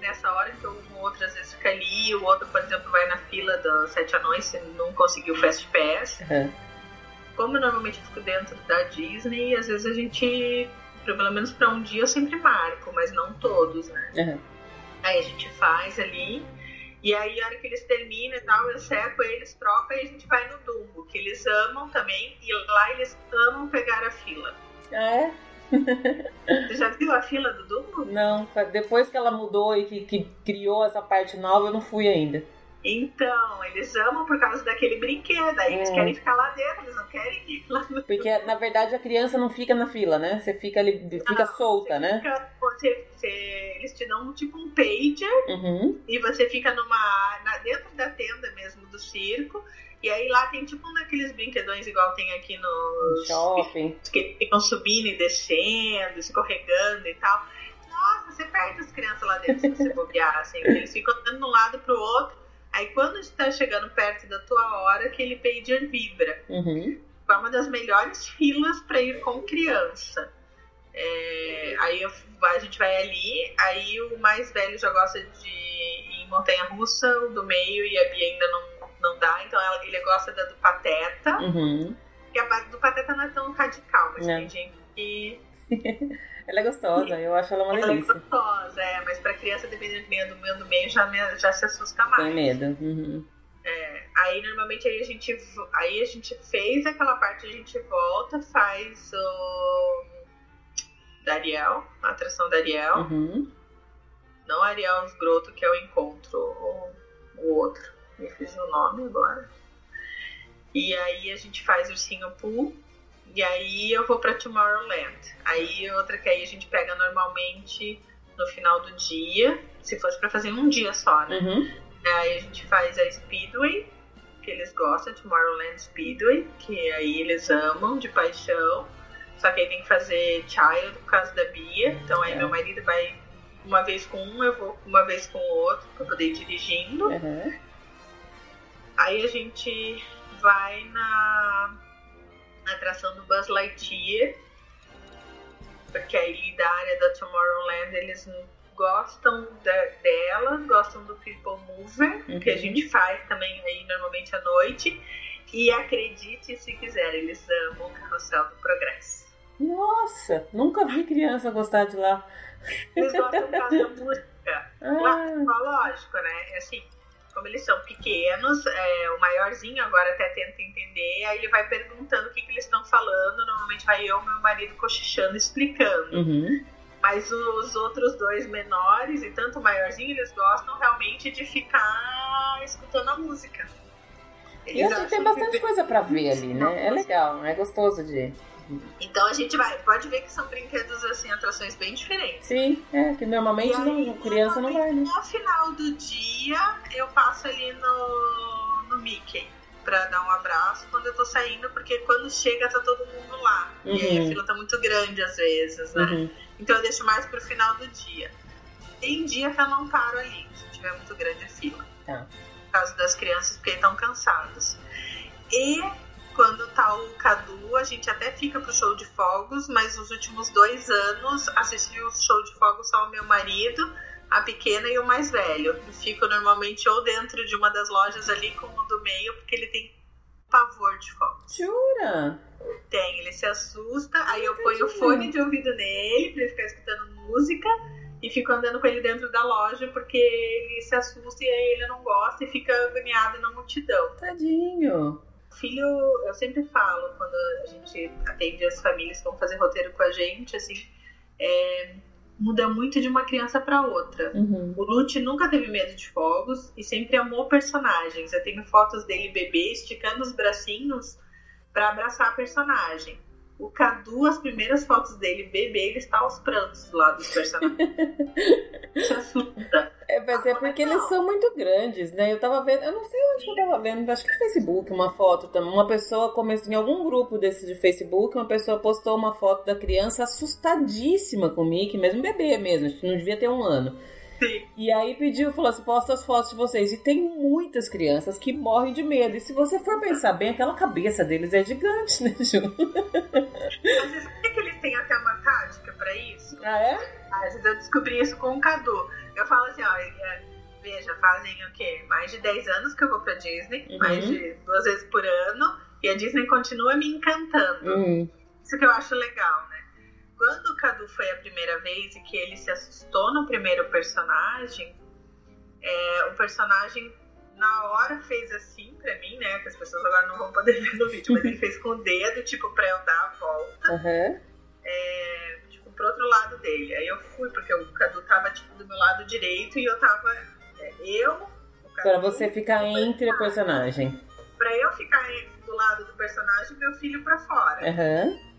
nessa hora que um outro às vezes fica ali, o outro, por exemplo, vai na fila das sete anões se não conseguiu o Fast Pass. Uhum. Como eu normalmente fico dentro da Disney, às vezes a gente, pelo menos para um dia, eu sempre marco, mas não todos, né? Uhum. Aí a gente faz ali. E aí, a hora que eles terminam e tal, eu seco eles, troca e a gente vai no Dumbo, que eles amam também. E lá eles amam pegar a fila. Ah, é? Você já viu a fila do Dumbo? Não, depois que ela mudou e que, que criou essa parte nova, eu não fui ainda. Então, eles amam por causa daquele brinquedo, aí eles é. querem ficar lá dentro, eles não querem ir lá no... Porque, na verdade, a criança não fica na fila, né? Você fica ali, fica não, solta, né? Fica, você, você, eles te dão tipo um pager uhum. e você fica numa na, dentro da tenda mesmo do circo e aí lá tem tipo um daqueles brinquedões igual tem aqui no shopping. Que ficam subindo e descendo, escorregando e tal. Nossa, você perde as crianças lá dentro se você bobear, assim. Eles ficam andando de um lado pro outro. Aí quando está chegando perto da tua hora, aquele pager vibra. Uhum. É uma das melhores filas para ir com criança. É, aí eu, a gente vai ali, aí o mais velho já gosta de ir em montanha russa, o do meio e a Bia ainda não não dá, então ela, ele gosta da do Pateta. Uhum. E a do Pateta não é tão radical, mas é. tem gente que. ela é gostosa, eu acho ela uma ela delícia. Ela é gostosa, é, mas pra criança, dependendo do meu do meio, já, me, já se assusta mais. Tem medo. Uhum. É, aí normalmente aí a gente aí a gente fez aquela parte, a gente volta, faz o da Ariel, a atração da Ariel. Uhum. Não Ariel Groto, que é o encontro, o, outro me fiz o nome agora. E aí a gente faz o Singapore. E aí eu vou para Tomorrowland. Aí outra que aí a gente pega normalmente no final do dia, se fosse para fazer um dia só, né? Uhum. Aí a gente faz a Speedway, que eles gostam, Tomorrowland Speedway, que aí eles amam de paixão. Só que aí tem que fazer Child por causa da Bia. Então aí é. meu marido vai uma vez com um, eu vou uma vez com o outro, pra poder ir dirigindo. Uhum. Aí a gente vai na, na atração do Buzz Lightyear, porque aí da área da Tomorrowland eles gostam da, dela, gostam do People Mover, uhum. que a gente faz também aí normalmente à noite. E acredite se quiser, eles amam o Carrossel do Progresso. Nossa, nunca vi criança gostar de lá. Eles gostam da música. Ah. Lógico, né? É assim, como eles são pequenos, é, o maiorzinho agora até tenta entender, aí ele vai perguntando o que, que eles estão falando. Normalmente vai eu e meu marido cochichando, explicando. Uhum. Mas os outros dois menores, e tanto o maiorzinho, eles gostam realmente de ficar escutando a música. Eles e tem bastante que... coisa para ver ali, né? É legal, é gostoso de então a gente vai, pode ver que são brinquedos assim, atrações bem diferentes. Sim, é, que normalmente aí, não, criança não vai, né? No final do dia, eu passo ali no, no Mickey pra dar um abraço quando eu tô saindo, porque quando chega tá todo mundo lá. Uhum. E aí a uhum. fila tá muito grande às vezes, né? Uhum. Então eu deixo mais pro final do dia. Tem dia que eu não paro ali, se tiver muito grande a fila. Tá. Por causa das crianças, porque estão cansados. E quando tá o Cadu, a gente até fica pro show de fogos, mas os últimos dois anos assisti o show de fogos só o meu marido, a pequena e o mais velho. Eu fico normalmente ou dentro de uma das lojas ali com o do meio, porque ele tem pavor de fogos. Jura? Tem, ele se assusta, aí eu ponho o fone de ouvido nele pra ele ficar escutando música e fico andando com ele dentro da loja porque ele se assusta e aí ele não gosta e fica agoniado na multidão. Tadinho filho, eu sempre falo, quando a gente atende as famílias que vão fazer roteiro com a gente, assim, é, muda muito de uma criança para outra. Uhum. O Lute nunca teve medo de fogos e sempre amou personagens. Eu tenho fotos dele bebê esticando os bracinhos para abraçar a personagem. O Cadu, as primeiras fotos dele bebê, ele está aos prantos lado dos personagens. Se assusta. É, mas é porque eles são muito grandes, né? Eu tava vendo, eu não sei onde que eu tava vendo, acho que no Facebook, uma foto também. Uma pessoa começou em algum grupo desse de Facebook, uma pessoa postou uma foto da criança assustadíssima com o Mickey, mesmo bebê mesmo, acho que não devia ter um ano. Sim. E aí pediu, falou assim, posta as fotos de vocês. E tem muitas crianças que morrem de medo. E se você for pensar bem, aquela cabeça deles é gigante, né, Ju? Mas você sabe que eles têm até uma tática pra isso? Ah, é? Às vezes eu descobri isso com o Cadu. Eu falo assim, ó, é, veja, fazem o quê? Mais de 10 anos que eu vou pra Disney, Uhum. mais de duas vezes por ano, e a Disney continua me encantando. Hum. Isso que eu acho legal, né? Quando o Cadu foi a primeira vez e que ele se assustou no primeiro personagem, é, o personagem na hora fez assim pra mim, né? Que as pessoas agora não vão poder ver no vídeo, mas ele fez com o dedo, tipo, pra eu dar a volta, Aham. é, tipo, pro outro lado dele. Aí eu fui, porque o Cadu tava, tipo, do meu lado direito e eu tava. é, eu, Cadu. Pra você ficar entre o personagem. Pra eu ficar do lado do personagem e meu filho pra fora. Aham.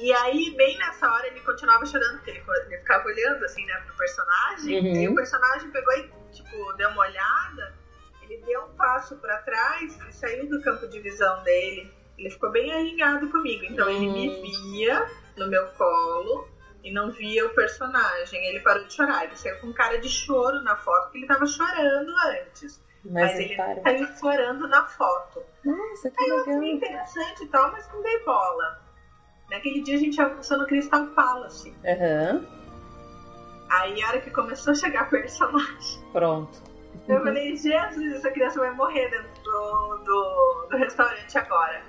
E aí, bem nessa hora, ele continuava chorando, porque ele, ele ficava olhando, assim, né, pro personagem. Uhum. E o personagem pegou e, tipo, deu uma olhada. Ele deu um passo pra trás e saiu do campo de visão dele. Ele ficou bem alinhado comigo. Então, ele me Hum. via no meu colo e não via o personagem. Ele parou de chorar. Ele saiu com cara de choro na foto, porque ele tava chorando antes. Mas, Mas ele ele para. saiu chorando na foto. Nossa, que Aí eu legal. achei interessante e tal, mas não dei bola. Naquele dia a gente almoçou no Crystal Palace. Aham. Aí a hora que começou a chegar personagem, Pronto. eu falei, Jesus, essa criança vai morrer dentro do, do, do restaurante agora.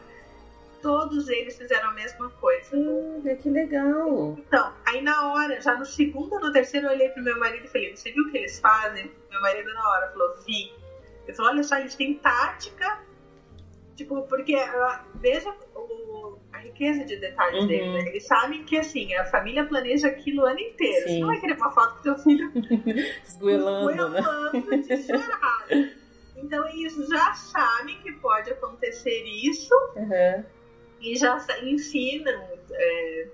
Todos eles fizeram a mesma coisa. Olha, que legal. Então, aí na hora, já no segundo ou no terceiro, eu olhei pro meu marido e falei, você viu o que eles fazem? Meu marido na hora falou, vi. Ele falou, olha só, eles têm tática. Tipo, porque ah, veja o- a riqueza de detalhes Uhum. deles. né? Eles sabem que assim, a família planeja aquilo o ano inteiro. Sim. Você não vai querer uma foto com seu filho Esgoelando, né? esgoelando de chorar. Então eles já sabem que pode acontecer isso Aham. e já ensinam. É,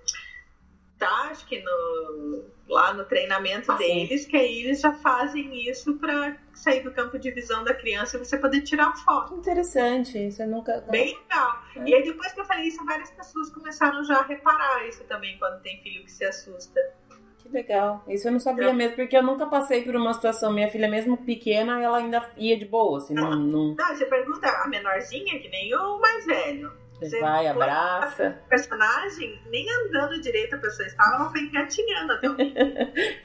tá, acho que no, lá no treinamento Sim. deles, que aí eles já fazem isso pra sair do campo de visão da criança e você poder tirar foto. Que Interessante. Isso eu nunca. Bem legal. É. E aí depois que eu falei isso, várias pessoas começaram já a reparar isso também quando tem filho que se assusta. Que legal. Isso eu não sabia mesmo, porque eu nunca passei por uma situação. Minha filha, mesmo pequena, ela ainda ia de boa, assim, não. não Não, você pergunta a menorzinha, que nem o mais velho. Você vai, abraça. O personagem, nem andando direito a pessoa estava, ela foi engatinhando até o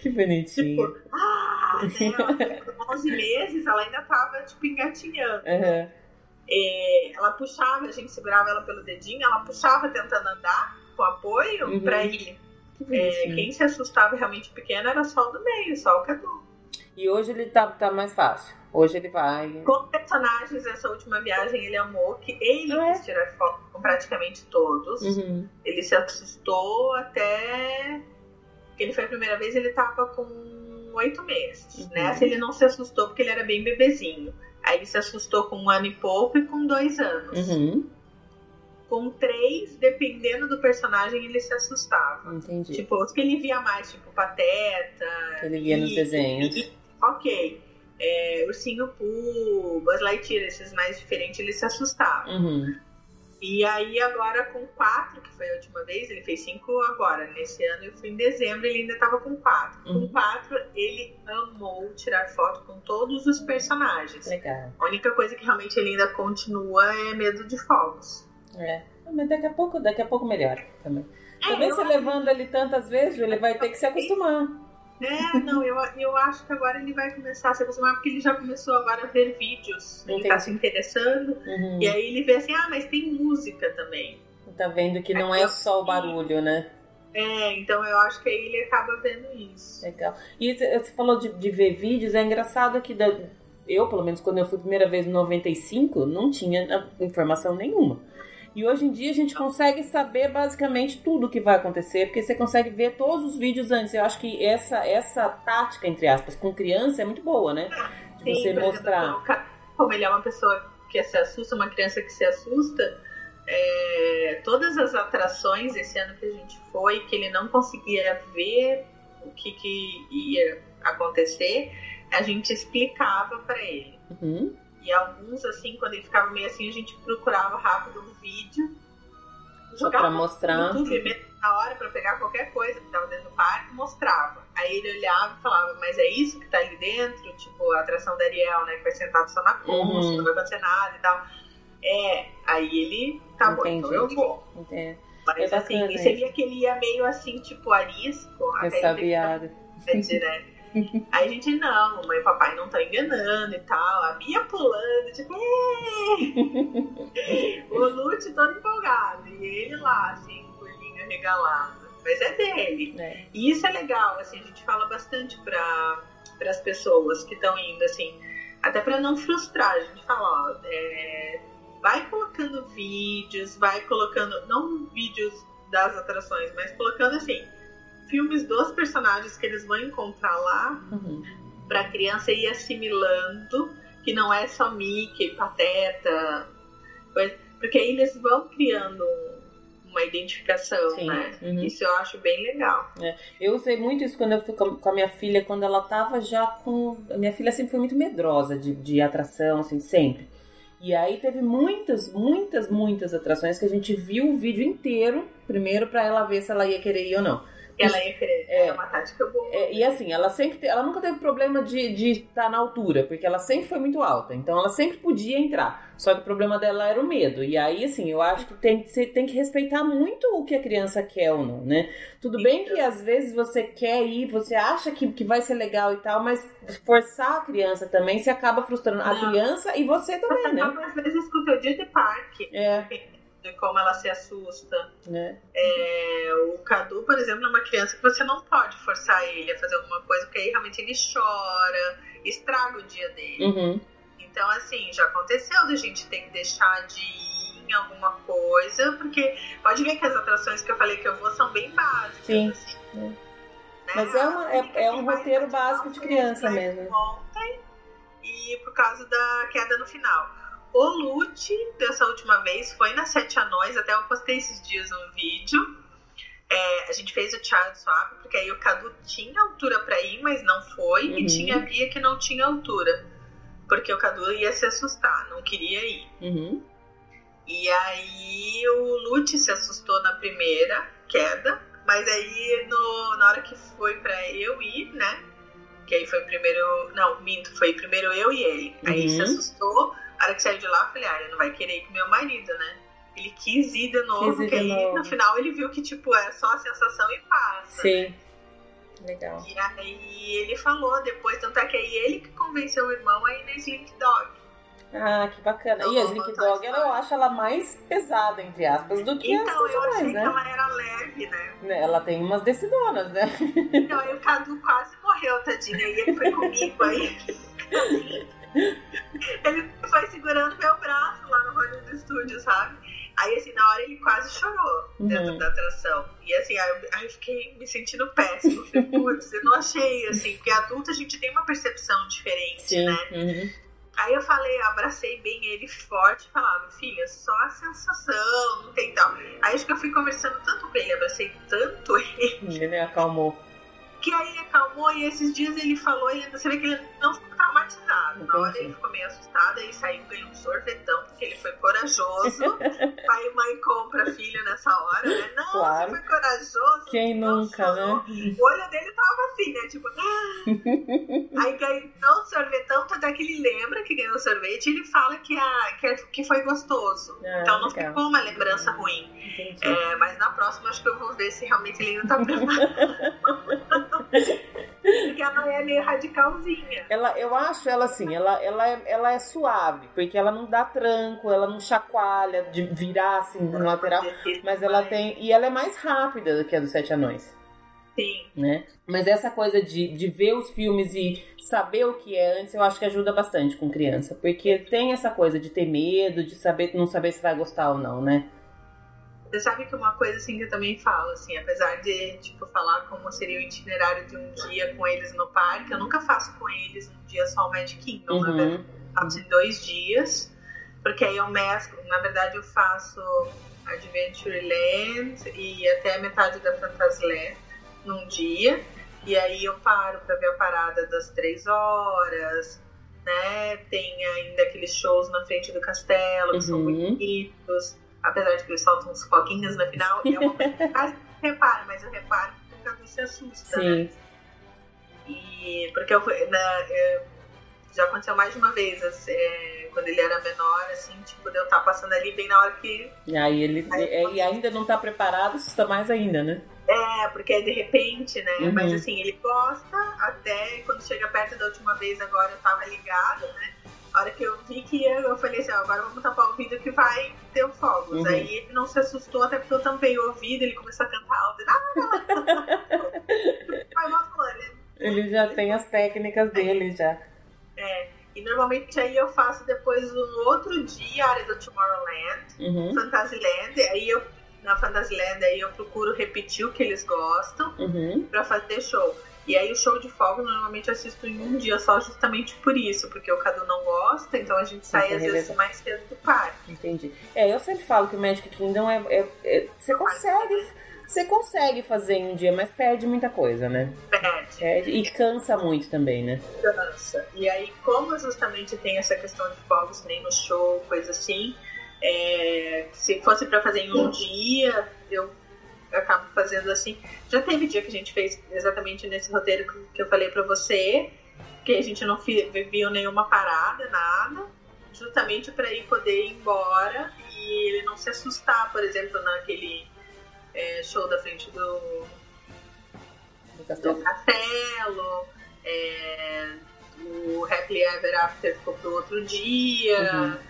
Que bonitinho. Tipo, ah, né? Ela, com 11 meses, ela ainda tava, tipo, engatinhando. É, ela puxava, a gente segurava ela pelo dedinho, ela puxava tentando andar com apoio Uhum. pra ir. Que É, quem se assustava realmente pequeno era só o do meio, só o Cadu. E hoje ele tá, tá mais fácil. Hoje ele vai. Com personagens, essa última viagem ele amou, que ele Ah, é? quis tirar foto com praticamente todos. Uhum. Ele se assustou até. que ele foi a primeira vez, ele tava com oito meses. Uhum. Nessa ele não se assustou porque ele era bem bebezinho. Aí ele se assustou com um ano e pouco e com dois anos. Uhum. Com três, dependendo do personagem, ele se assustava. Entendi. Tipo, os que ele via mais, tipo Pateta. Que ele via nos e- desenhos. e- ok. É, Ursinho Poo, Buzz Lightyear, esses mais diferentes, ele se assustava. Uhum. E aí agora com quatro, que foi a última vez, ele fez cinco agora. Nesse ano eu fui em dezembro, ele ainda tava com quatro. Uhum. Com quatro, ele amou tirar foto com todos os personagens. Legal. A única coisa que realmente ele ainda continua é medo de fogos. É. Mas daqui a pouco, daqui a pouco melhora também. É, Também acho- levando ele tantas vezes, ele vai ter que se acostumar. É, não, eu, eu acho que agora ele vai começar a se acostumar, porque ele já começou agora a ver vídeos. Ele tá Entendi. se interessando. Uhum. E aí ele vê assim, ah, mas tem música também. Tá vendo que não é só o barulho, né? É, então eu acho que aí ele acaba vendo isso. Legal. E você você falou de, de ver vídeos, é engraçado que da- eu, pelo menos quando eu fui a primeira vez em 95, não tinha informação nenhuma. E hoje em dia a gente consegue saber basicamente tudo o que vai acontecer, porque você consegue ver todos os vídeos antes. Eu acho que essa, essa tática, entre aspas, com criança é muito boa, né? De Sim, você mostrar. exemplo, como ele é uma pessoa que se assusta, uma criança que se assusta, é, todas as atrações esse ano que a gente foi, que ele não conseguia ver o que, que ia acontecer, a gente explicava para ele. Uhum. E alguns, assim, quando ele ficava meio assim, a gente procurava rápido um vídeo. Só pra mostrar. na hora para pegar qualquer coisa que tava dentro do parque, mostrava. Aí ele olhava e falava, mas é isso que tá ali dentro? Tipo, a atração da Ariel, né? Que vai sentado só na concha, Uhum. não vai acontecer nada e tal. É, aí ele, tá bom, então eu Entendi. vou. É, Mas É assim, você via que ele ia meio assim, tipo, arisco. Gente, né? Aí a gente, não, mamãe e papai não tá enganando e tal. A Bia pulando, tipo, o Lute todo empolgado. E ele lá, assim, olhinho regalado. Mas é dele. É. E isso é legal, assim, a gente fala bastante para as pessoas que estão indo, assim, até para não frustrar. A gente fala, ó, é, vai colocando vídeos, vai colocando, não vídeos das atrações, mas colocando, assim, filmes dos personagens que eles vão encontrar lá Uhum. para a criança ir assimilando que não é só Mickey, Pateta, coisa- porque aí eles vão criando uma identificação, Sim, né? uhum. Isso eu acho bem legal. Eu usei muito isso quando eu fui com a minha filha, quando ela tava já com. A minha filha sempre foi muito medrosa de, de atração, assim, sempre. E aí teve muitas, muitas, muitas atrações que a gente viu o vídeo inteiro, primeiro pra ela ver se ela ia querer ir ou não. Ela ia querer. É. É uma tática boa. É, e assim, ela sempre te- ela nunca teve problema de estar na altura, porque ela sempre foi muito alta, então ela sempre podia entrar. Só que o problema dela era o medo. E aí, assim, eu acho que tem, você tem que respeitar muito o que a criança quer ou não, né? Tudo bem que às vezes você quer ir, você acha que, que vai ser legal e tal, mas forçar a criança também se acaba frustrando a criança e você também, Você né? acaba, às vezes com o teu dia de parque, É, de como ela se assusta. né? É, o Cadu, por exemplo, é uma criança que você não pode forçar ele a fazer alguma coisa, porque aí realmente ele chora, estraga o dia dele. Uhum. Então, assim, já aconteceu da gente ter que deixar de ir em alguma coisa, porque pode ver que as atrações que eu falei que eu vou são bem básicas, Sim. assim. É. Né? Mas é uma- é- é um roteiro básico de criança esse mesmo. Ontem, e por causa da queda no final. O Lute, dessa última vez, foi nas Sete Anões, até eu postei esses dias um vídeo. É, a gente fez o Child Swap, porque aí o Cadu tinha altura pra ir, mas não foi, Uhum. e tinha a Bia que não tinha altura. Porque o Cadu ia se assustar, não queria ir. Uhum. E aí o Lute se assustou na primeira queda, mas aí no, na hora que foi pra eu ir, né? Que aí foi primeiro. Não, minto, foi primeiro eu e ele. Aí Uhum. se assustou, a hora que saiu de lá, eu falei, ah, ele não vai querer ir com meu marido, né? Ele quis ir de novo, Quis ir porque de aí novo. no final ele viu que, tipo, é só a sensação e passa. Sim. Legal. E aí ele falou depois, tanto é que aí ele que convenceu o irmão a ir na Slink Dog. Ah, que bacana. E a Slick Dog, ela, eu acho ela mais pesada, entre aspas, do que Então as eu outras, achei né? que ela era leve, né? Né, Ela tem umas decidonas, né? Então aí o Cadu quase morreu, tadinho. Aí ele foi comigo, aí. ele foi segurando meu braço lá no Hollywood Studio, sabe? Aí assim, na hora ele quase chorou dentro Uhum. da atração. E assim, aí eu, aí eu fiquei me sentindo péssimo. Falei, putz, eu não achei assim, porque adulto a gente tem uma percepção diferente, Sim. né? Uhum. Aí eu falei, abracei bem ele forte e falava, filha, só a sensação, não tem tal. Aí acho que eu fui conversando tanto com ele, abracei tanto ele. Ele acalmou. Que aí acalmou e esses dias ele falou, e você vê que ele não ficou traumatizado. Na hora ele ficou meio assustado, aí saiu, ganhou um sorvetão, porque ele foi corajoso. Pai e mãe compra filho nessa hora, né? Não, Claro. você foi corajoso. Quem nunca, chorou. né? O olho dele tava assim, né? Tipo, ah. aí ganhou um sorvetão, tanto é que ele lembra que ganhou sorvete e ele fala que, a, que, que foi gostoso. Ah, então não legal. ficou uma lembrança ruim. É, mas na próxima acho que eu vou ver se realmente ele ainda tá preparado. Porque ela é meio radicalzinha. Ela, eu acho ela assim, ela, ela, é, ela é suave, porque ela não dá tranco, ela não chacoalha de virar assim no lateral, mas ela tem. E ela é mais rápida do que a dos Sete Anões, Sim. né? Mas essa coisa de, de ver os filmes e saber o que é antes, eu acho que ajuda bastante com criança, porque tem essa coisa de ter medo, de saber não saber se vai gostar ou não, né? Você sabe que uma coisa assim que eu também falo, assim, apesar de tipo falar como seria o itinerário de um dia com eles no parque, eu nunca faço com eles um dia só o Magic Kingdom, na verdade. Uhum. faço em dois dias, porque aí eu mesclo, na verdade eu faço Adventureland e até metade da Fantasyland num dia, e aí eu paro para ver a parada das três horas, né? Tem ainda aqueles shows na frente do castelo que são Uhum. muito bonitos, apesar de que eles soltam uns foguinhos no final, é uma coisa repara, mas eu reparo que o Cadu se assusta, né? Sim. né? E porque eu, na, eu, já aconteceu mais de uma vez, assim, é, quando ele era menor, assim, tipo, eu estar passando ali bem na hora que. E aí ele Aí- é, e ainda não tá preparado, assusta mais ainda, né? É, porque é de repente, né? Uhum. Mas assim, ele gosta, até quando chega perto da última vez, agora eu tava ligado, né? A hora que eu vi que ia, eu falei assim, ó, agora vamos tapar o vidro que vai ter o fogos. Uhum. Aí ele não se assustou, até porque eu tampei o ouvido, ele começou a cantar alto. ele, Ah, falou, ele Ele já tem as técnicas dele já. É, e normalmente aí eu faço depois no outro dia a área do Tomorrowland, Uhum, Fantasyland, aí eu na Fantasyland aí eu procuro repetir o que eles gostam uhum. pra fazer show. E aí o show de fogo normalmente eu assisto em um dia só justamente por isso, porque o Cadu não gosta, então a gente sai que às vezes mais cedo do parque. Entendi. É, eu sempre falo que o Magic Kingdom é. é- é- você consegue. Você consegue fazer em um dia, mas perde muita coisa, né? Perde, Perde, e cansa muito também, né? dança. E aí, como justamente tem essa questão de fogos, nem no show, coisa assim, é, se fosse pra fazer em um dia, eu acabo fazendo assim. Já teve dia que a gente fez exatamente nesse roteiro que- eu falei pra você, que a gente não viu nenhuma parada, nada, justamente pra ir poder ir embora e ele não se assustar, por exemplo, naquele é, show da frente do, Do do castelo. castelo, é, o Happily Ever After ficou pro outro dia. Uhum.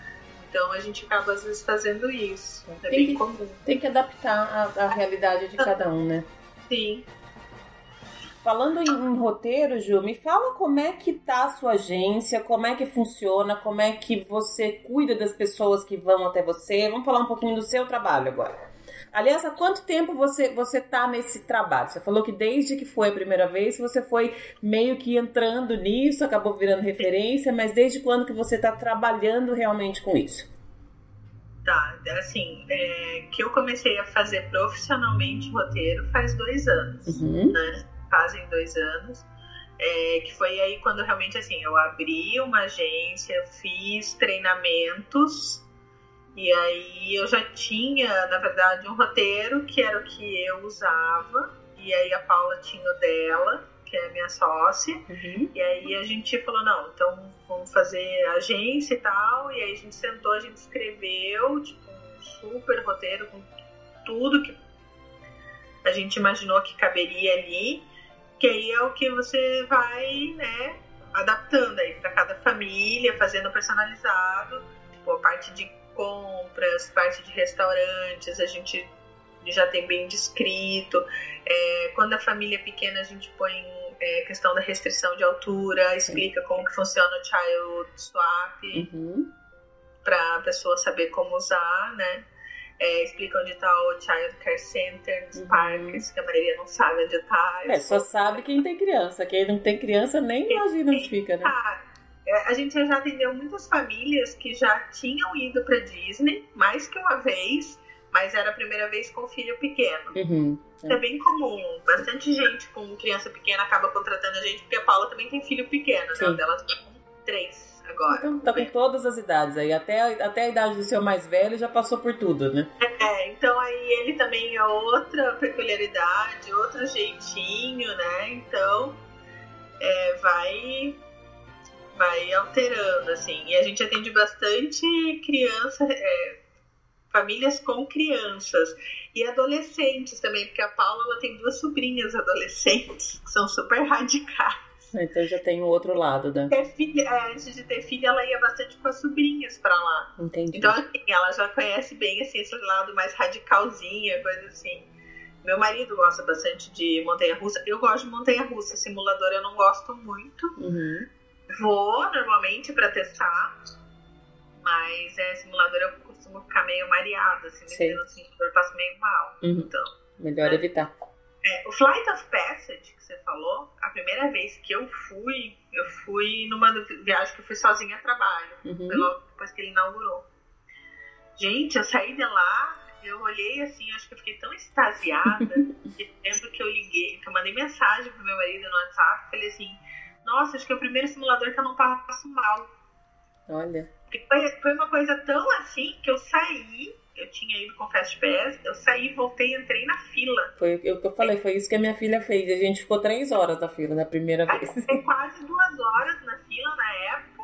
Então a gente acaba às vezes fazendo isso. É Tem bem que- comum. Tem que adaptar a, a realidade de cada um, né? Sim. Falando em, em roteiro, Ju, me fala como é que tá a sua agência, como é que funciona, como é que você cuida das pessoas que vão até você. Vamos falar um pouquinho do seu trabalho agora. Aliás, há quanto tempo você você tá nesse trabalho? Você falou que desde que foi a primeira vez você foi meio que entrando nisso, acabou virando referência, mas desde quando que você está trabalhando realmente com isso? Tá, assim, é, que eu comecei a fazer profissionalmente roteiro faz dois anos. Uhum. né? Fazem dois anos. É, que foi aí quando realmente assim, eu abri uma agência, fiz treinamentos e aí eu já tinha, na verdade, um roteiro que era o que eu usava, e aí a Paula tinha o dela, que é a minha sócia, Uhum. e aí a gente falou, não, então vamos fazer agência e tal, e aí a gente sentou, a gente escreveu, tipo, um super roteiro com tudo que a gente imaginou que caberia ali, que aí é o que você vai, né, adaptando aí para cada família, fazendo personalizado, tipo, a parte de compras, parte de restaurantes, a gente já tem bem descrito. É, quando a família é pequena, a gente põe é, questão da restrição de altura, explica como que funciona o child swap Uhum. para a pessoa saber como usar, né? É, explica onde está o Child Care Center nos Uhum. parques, que a maioria não sabe onde está. É, só sabe quem tem criança. Quem não tem criança nem imagina onde fica, né? É, a gente já atendeu muitas famílias que já tinham ido para Disney mais que uma vez, mas era a primeira vez com filho pequeno. Uhum. Isso é bem comum. Bastante gente com criança pequena acaba contratando a gente, porque a Paula também tem filho pequeno, né? O dela tá com três agora. Então, tá com todas as idades aí. Até, até a idade do seu mais velho já passou por tudo, né? É, então aí ele também é outra peculiaridade, outro jeitinho, né? Então é, vai vai alterando, assim. E a gente atende bastante criança, é, famílias com crianças e adolescentes também, porque a Paula ela tem duas sobrinhas adolescentes que são super radicais. Então já tem o outro lado, né? Ter filha, é, antes de ter filha, ela ia bastante com as sobrinhas pra lá. Entendi. Então, assim, ela já conhece bem assim, esse lado mais radicalzinha, coisa assim. Meu marido gosta bastante de montanha-russa. Eu gosto de montanha-russa. Simulador eu não gosto muito. Uhum. Vou normalmente pra testar. Mas é, simulador eu costumo ficar meio mareada, assim, metendo assim, eu passo meio mal. Uhum. Então, Melhor evitar. É, o Flight of Passage que você falou, a primeira vez que eu fui, eu fui numa viagem que eu fui sozinha a trabalho. Foi Uhum. logo depois que ele inaugurou. Gente, eu saí de lá, eu olhei assim, acho que eu fiquei tão extasiada. que lembro que eu liguei, que eu mandei mensagem pro meu marido no WhatsApp, falei assim, nossa, acho que é o primeiro simulador que eu não passo mal. Olha. Porque foi, foi uma coisa tão assim que eu saí, eu tinha ido com Fast Pass, eu saí, voltei, entrei na fila. Foi o que eu falei, foi isso que a minha filha fez. A gente ficou três horas na fila na primeira Aí vez. fiquei quase duas horas na fila na época,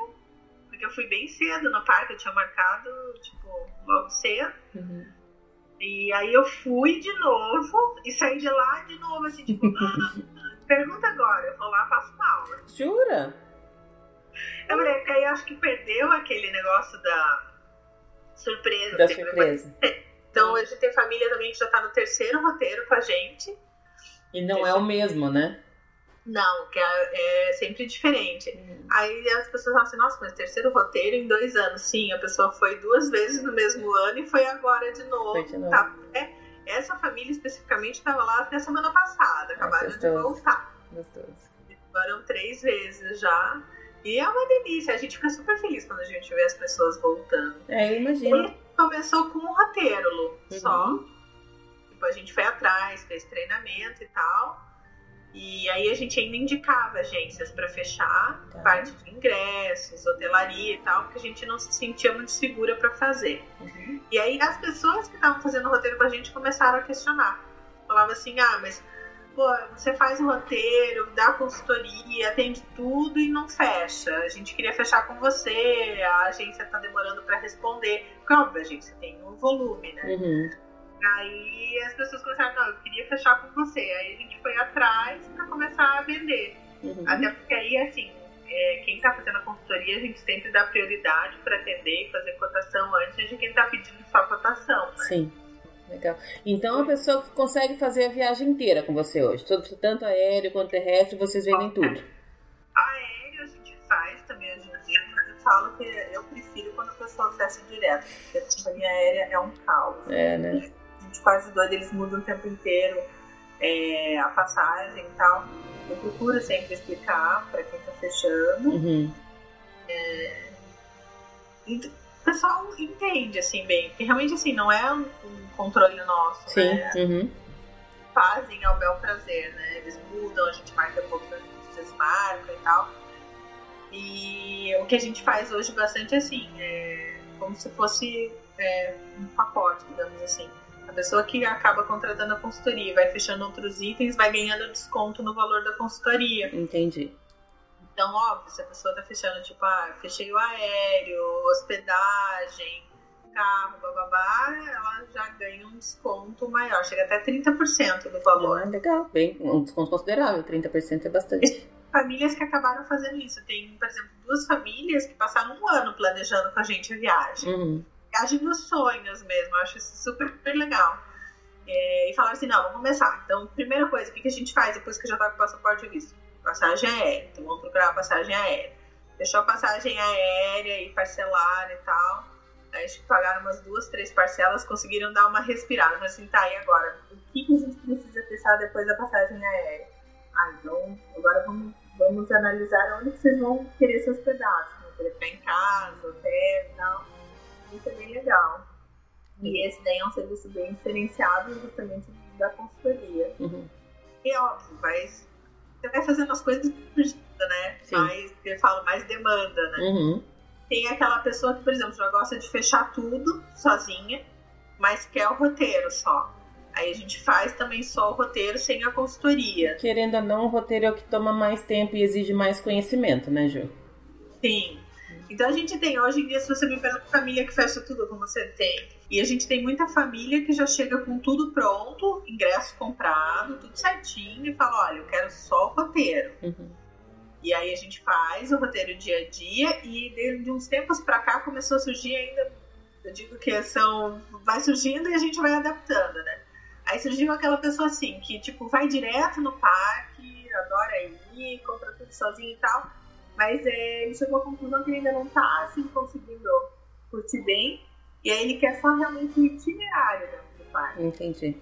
porque eu fui bem cedo no parque, eu tinha marcado, tipo, logo cedo. Uhum. E aí eu fui de novo e saí de lá de novo, assim, tipo, "Ah, pergunta agora, eu vou lá, faço mal. Jura? Eu falei, porque aí eu acho que perdeu aquele negócio da surpresa. Da surpresa. Então a gente tem família também que já tá no terceiro roteiro com a gente. E não é o mesmo, né? Não, que é, é sempre diferente. Aí as pessoas falam assim, nossa, mas terceiro roteiro em dois anos. Sim, a pessoa foi duas vezes no mesmo ano e foi agora de novo. Foi de novo. Tá? É, essa família especificamente estava lá até semana passada, acabaram de gostoso. voltar. Gostoso. Foram três vezes já. E é uma delícia, a gente fica super feliz quando a gente vê as pessoas voltando. É, eu imagino. Ele começou com um roteiro, Lu, Uhum. só. Tipo, a gente foi atrás, fez treinamento e tal. E aí a gente ainda indicava agências para fechar, Tá. parte de ingressos, hotelaria e tal, porque a gente não se sentia muito segura para fazer. Uhum. E aí as pessoas que estavam fazendo o roteiro com a gente começaram a questionar. Falava assim, ah, mas pô, você faz o roteiro, dá consultoria, atende tudo e não fecha. A gente queria fechar com você, a agência tá demorando para responder. Porque óbvio, a agência tem um volume, né? Uhum. Aí as pessoas começaram, não, eu queria fechar com você. Aí a gente foi atrás para começar a vender. Uhum. Até porque aí, assim, é, quem tá fazendo a consultoria, a gente sempre dá prioridade para atender e fazer cotação antes de quem tá pedindo só cotação, né? Sim. Legal. Então a pessoa consegue fazer a viagem inteira com você hoje. Tanto- aéreo quanto terrestre, vocês vendem tudo. Aéreo a gente faz também hoje em dia, mas eu falo que eu prefiro quando a pessoa fecha direto, porque a companhia aérea é um caos. É, né? A gente quase doido, eles mudam o tempo inteiro é, a passagem e tal. Eu procuro sempre explicar para quem tá fechando. Uhum. E o pessoal entende, assim, bem, porque realmente, assim, não é um um controle nosso, Sim. né? Uhum. Fazem ao bel prazer, né? Eles mudam, a gente marca pouco, a gente desmarca e tal. E o que a gente faz hoje bastante assim, é como se fosse é, um pacote, digamos assim. A pessoa que acaba contratando a consultoria vai fechando outros itens, vai ganhando desconto no valor da consultoria. Entendi. Então, óbvio, se a pessoa tá fechando, tipo, ah, fechei o aéreo, hospedagem, carro, bababá, ela já ganha um desconto maior, chega até 30% do valor. Ah, legal. Bem, um desconto considerável. 30% é bastante. Famílias que acabaram fazendo isso. Tem, por exemplo, duas famílias que passaram um ano planejando com a gente a viagem. Uhum. Viagem dos sonhos mesmo, eu acho isso super, super legal. É, e falaram assim, não, vamos começar. Então, primeira coisa, o que, que a gente faz depois que já tá com o passaporte e visto? Passagem aérea. Então, vamos procurar a passagem aérea. Fechou a passagem aérea e parcelar e tal. Aí, acho que pagaram umas duas, três parcelas, conseguiram dar uma respirada. Falaram assim, tá, e agora? O que, que a gente precisa fechar depois da passagem aérea? Ah, então, agora vamos, vamos analisar onde vocês vão querer se hospedar. Se vão querer ficar em casa, hotel e tal. Isso é bem legal. E esse daí é um serviço bem diferenciado justamente da consultoria. Uhum. E é óbvio, mas você vai fazendo as coisas vida, né? Sim. Mais, eu falo, mais demanda, né? Uhum. Tem aquela pessoa que, por exemplo, já gosta de fechar tudo sozinha, mas quer o roteiro só. Aí a gente faz também só o roteiro sem a consultoria. Querendo ou não, o roteiro é o que toma mais tempo e exige mais conhecimento, né, Ju? Sim. Então a gente tem, hoje em dia, se você me pergunta família que fecha tudo, como você tem. E a gente tem muita família que já chega com tudo pronto, ingresso comprado, tudo certinho, e fala, olha, eu quero só o roteiro. Uhum. E aí a gente faz o roteiro dia a dia, e de, de uns tempos pra cá começou a surgir ainda, eu digo que são. vai surgindo e a gente vai adaptando, né? Aí surgiu aquela pessoa assim, que tipo, vai direto no parque, adora ir, compra tudo sozinho e tal. Mas é, ele chegou à conclusão que ele ainda não tá assim conseguindo curtir bem. E aí ele quer só realmente o itinerário dentro do parque. Entendi.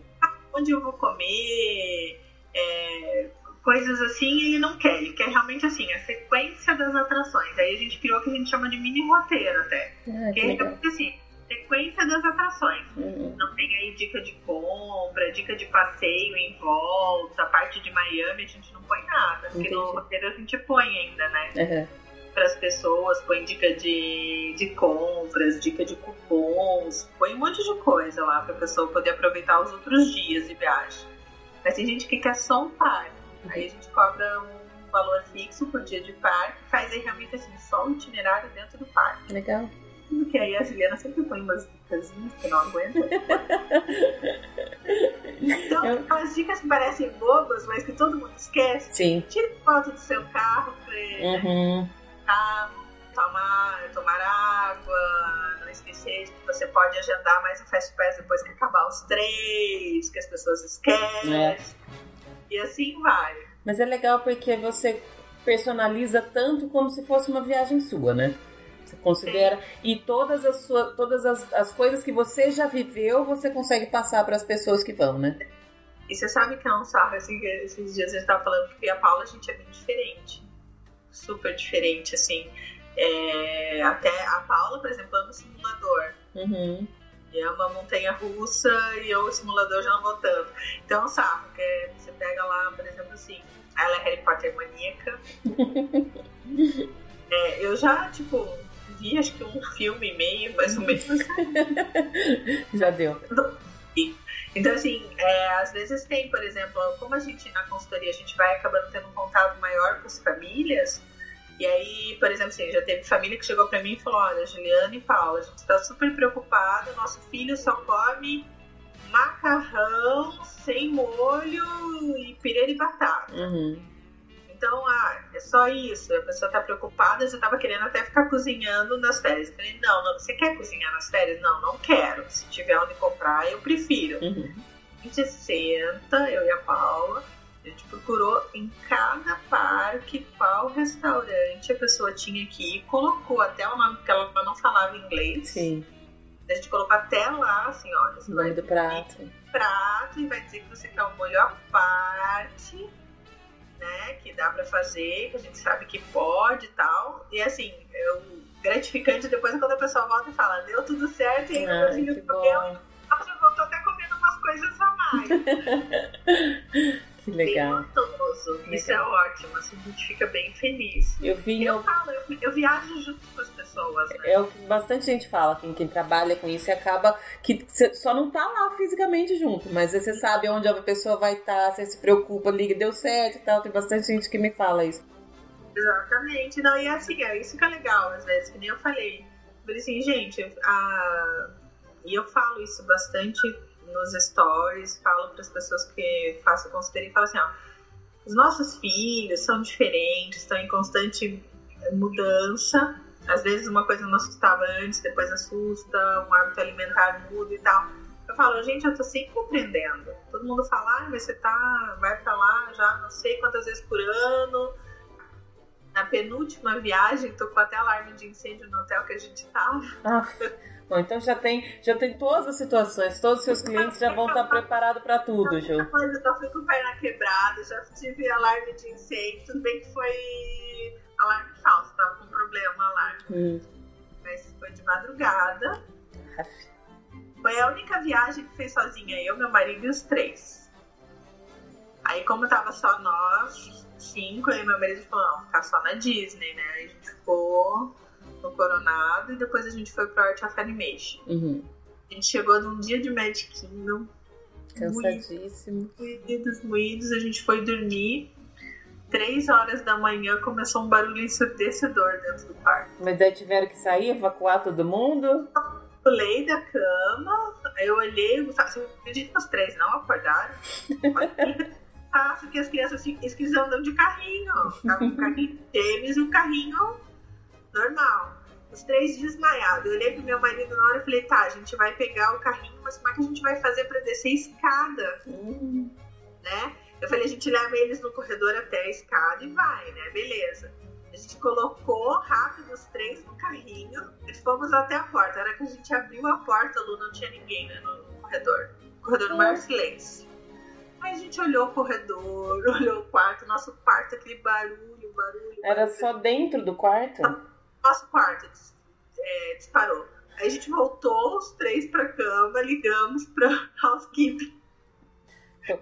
Onde eu vou comer, é, coisas assim, ele não quer. Ele quer realmente assim, a sequência das atrações. Aí a gente criou o que a gente chama de mini roteiro até. Ah, Que que é realmente assim, sequência das atrações. Uhum. Não tem aí dica de compra, dica de passeio em volta, parte de Miami a gente não põe nada, porque no Entendi. roteiro a gente põe ainda, né? Uhum. para as pessoas, põe dica de, de compras, dica de cupons, põe um monte de coisa lá para a pessoa poder aproveitar os outros dias de viagem. Mas tem gente que quer só um parque. Aí a gente cobra um valor fixo por dia de parque, faz aí realmente assim, só o itinerário dentro do parque. Legal. Porque aí a Juliana sempre põe umas dicas que não aguenta. então, eu... aquelas dicas que parecem bobas, mas que todo mundo esquece. Sim. Tire foto do seu carro pra uhum. carro, tomar, tomar água, não esquecer que você pode agendar mais o Fast Pass depois que acabar os três, que as pessoas esquecem. É. E assim vai. Mas é legal porque você personaliza tanto como se fosse uma viagem sua, né? Você considera. E todas as suas, todas as, as coisas que você já viveu, você consegue passar para as pessoas que vão, né? E você sabe que é um sarro, assim, esses dias a gente tava falando que a Paula, a gente é bem diferente. Super diferente, assim. É, até a Paula, por exemplo, ama simulador. Uhum. E é uma montanha russa e eu, o simulador, já não vou tanto. Então, é um sarro, que você pega lá, por exemplo, assim, ela é Harry Potter maníaca. é, eu já, tipo, vi acho que um filme e meio, mais ou menos. Já deu. Então, assim, é, às vezes tem, por exemplo, como a gente na consultoria a gente vai acabando tendo um contato maior com as famílias, e aí, por exemplo, assim, já teve família que chegou para mim e falou: Olha, Juliana e Paula, a gente está super preocupada, nosso filho só come macarrão sem molho e purê de batata. Uhum. Então, ah, é só isso. A pessoa tá preocupada, já tava querendo até ficar cozinhando nas férias. Eu falei, não, não, você quer cozinhar nas férias? Não, não quero. Se tiver onde comprar, eu prefiro. Uhum. A gente senta, eu e a Paula, a gente procurou em cada parque qual restaurante a pessoa tinha que ir, colocou até o nome, porque ela não falava inglês. Sim. A gente colocou até lá, assim, olha, o nome do prato. prato e vai dizer que você quer um molho à parte né, que dá para fazer, que a gente sabe que pode e tal. E assim, eu, gratificante depois é quando a pessoa volta e fala, deu tudo certo e ainda conseguiu. Nossa, eu tô até comendo umas coisas a mais. que legal. Bem gostoso. Isso é ótimo, assim, a gente fica bem feliz. Eu vi. Eu, eu... falo, eu, eu viajo junto com as pessoas. Né? É o que bastante gente fala, quem, quem trabalha com isso e acaba que só não tá lá fisicamente junto, mas você sabe onde a pessoa vai estar, tá, você se preocupa, liga, deu certo e tal. Tem bastante gente que me fala isso. Exatamente. Não, e assim, é isso que é legal, às vezes, que nem eu falei. Eu falei assim, gente, a... e eu falo isso bastante nos stories, falo para as pessoas que faço consultoria e falo assim, ó, os nossos filhos são diferentes, estão em constante mudança, às vezes uma coisa não assustava antes, depois assusta, um hábito alimentar muda e tal. Eu falo, gente, eu tô sempre aprendendo. Todo mundo fala, ah, mas você tá, vai pra lá já não sei quantas vezes por ano. Na penúltima viagem, tocou até alarme de incêndio no hotel que a gente tava. Ah, bom, então já tem, já tem todas as situações, todos os seus clientes já vão estar preparados para tudo, Ju. Eu já fui com perna quebrada, já tive alarme de incêndio, tudo bem que foi alarme falso, tava com problema lá. Hum. Mas foi de madrugada. Foi a única viagem que fez sozinha, eu, meu marido e os três. Aí como tava só nós, cinco, aí meu marido falou, não, ficar só na Disney, né? Aí a gente ficou no Coronado e depois a gente foi pro Art of Animation. Uhum. A gente chegou num dia de Magic Kingdom. Cansadíssimo. Moídos, moídos, a gente foi dormir três horas da manhã começou um barulho ensurdecedor dentro do quarto. Mas aí tiveram que sair, evacuar todo mundo? Eu pulei da cama, eu olhei, você acredita que os três não acordaram? ah, porque as crianças assim, eles andam de carrinho. Tava um carrinho tênis e um carrinho normal. Os três desmaiados. Eu olhei pro meu marido na hora e falei, tá, a gente vai pegar o carrinho, mas como é que a gente vai fazer para descer a escada? Hum. Né? Eu falei, a gente leva eles no corredor até a escada e vai, né? Beleza. A gente colocou rápido os três no carrinho e fomos até a porta. Na hora que a gente abriu a porta, Lu, não tinha ninguém né, no corredor. O corredor no maior silêncio. Aí a gente olhou o corredor, olhou o quarto, nosso quarto, aquele barulho, barulho. Era barulho. só dentro do quarto? Nosso quarto é, disparou. Aí a gente voltou os três pra cama, ligamos pra housekeeping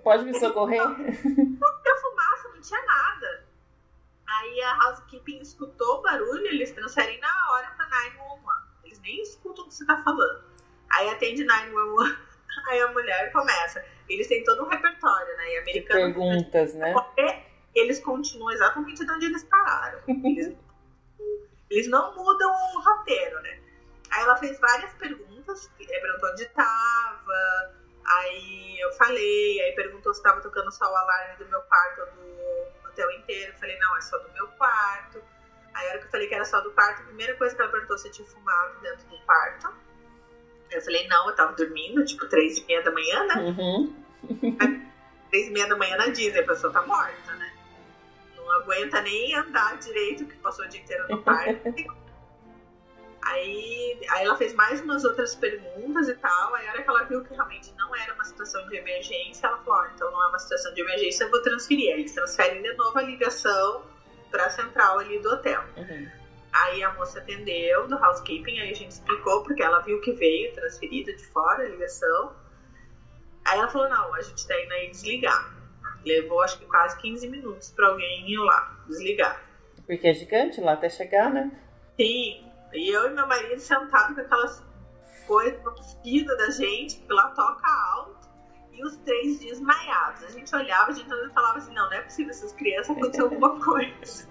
Pode me socorrer? Não tinha fumaça, não tinha nada. Aí a housekeeping escutou o barulho, eles transferem na hora pra 911. Eles nem escutam o que você tá falando. Aí atende 911. Aí a mulher começa. Eles têm todo um repertório, né? E americano. Perguntas, né? Eles continuam exatamente de onde eles pararam. Eles, eles não mudam o roteiro, né? Aí ela fez várias perguntas, perguntou onde tava, aí eu falei, aí perguntou se tava tocando só o alarme do meu quarto ou do hotel inteiro. Eu falei, não, é só do meu quarto. Aí a hora que eu falei que era só do quarto, a primeira coisa que ela perguntou se eu tinha fumado dentro do quarto. Eu falei, não, eu tava dormindo, tipo, três e meia da manhã, né? Uhum. três e meia da manhã na Disney, a pessoa tá morta, né? Não aguenta nem andar direito, que passou o dia inteiro no parque. Aí, aí ela fez mais umas outras perguntas e tal. Aí a hora que ela viu que realmente não era uma situação de emergência, ela falou: oh, então não é uma situação de emergência, eu vou transferir. Aí eles transferem de novo a ligação para a central ali do hotel. Uhum. Aí a moça atendeu do housekeeping, aí a gente explicou, porque ela viu que veio transferida de fora a ligação. Aí ela falou: não, a gente tá indo aí desligar. Levou acho que quase 15 minutos para alguém ir lá desligar. Porque é gigante lá até chegar, né? Sim, e eu e meu marido sentados com aquelas coisas cuspidas da gente, que lá toca alto, e os três desmaiados. A gente olhava, a gente falava assim, não, não é possível essas crianças aconteceu alguma coisa.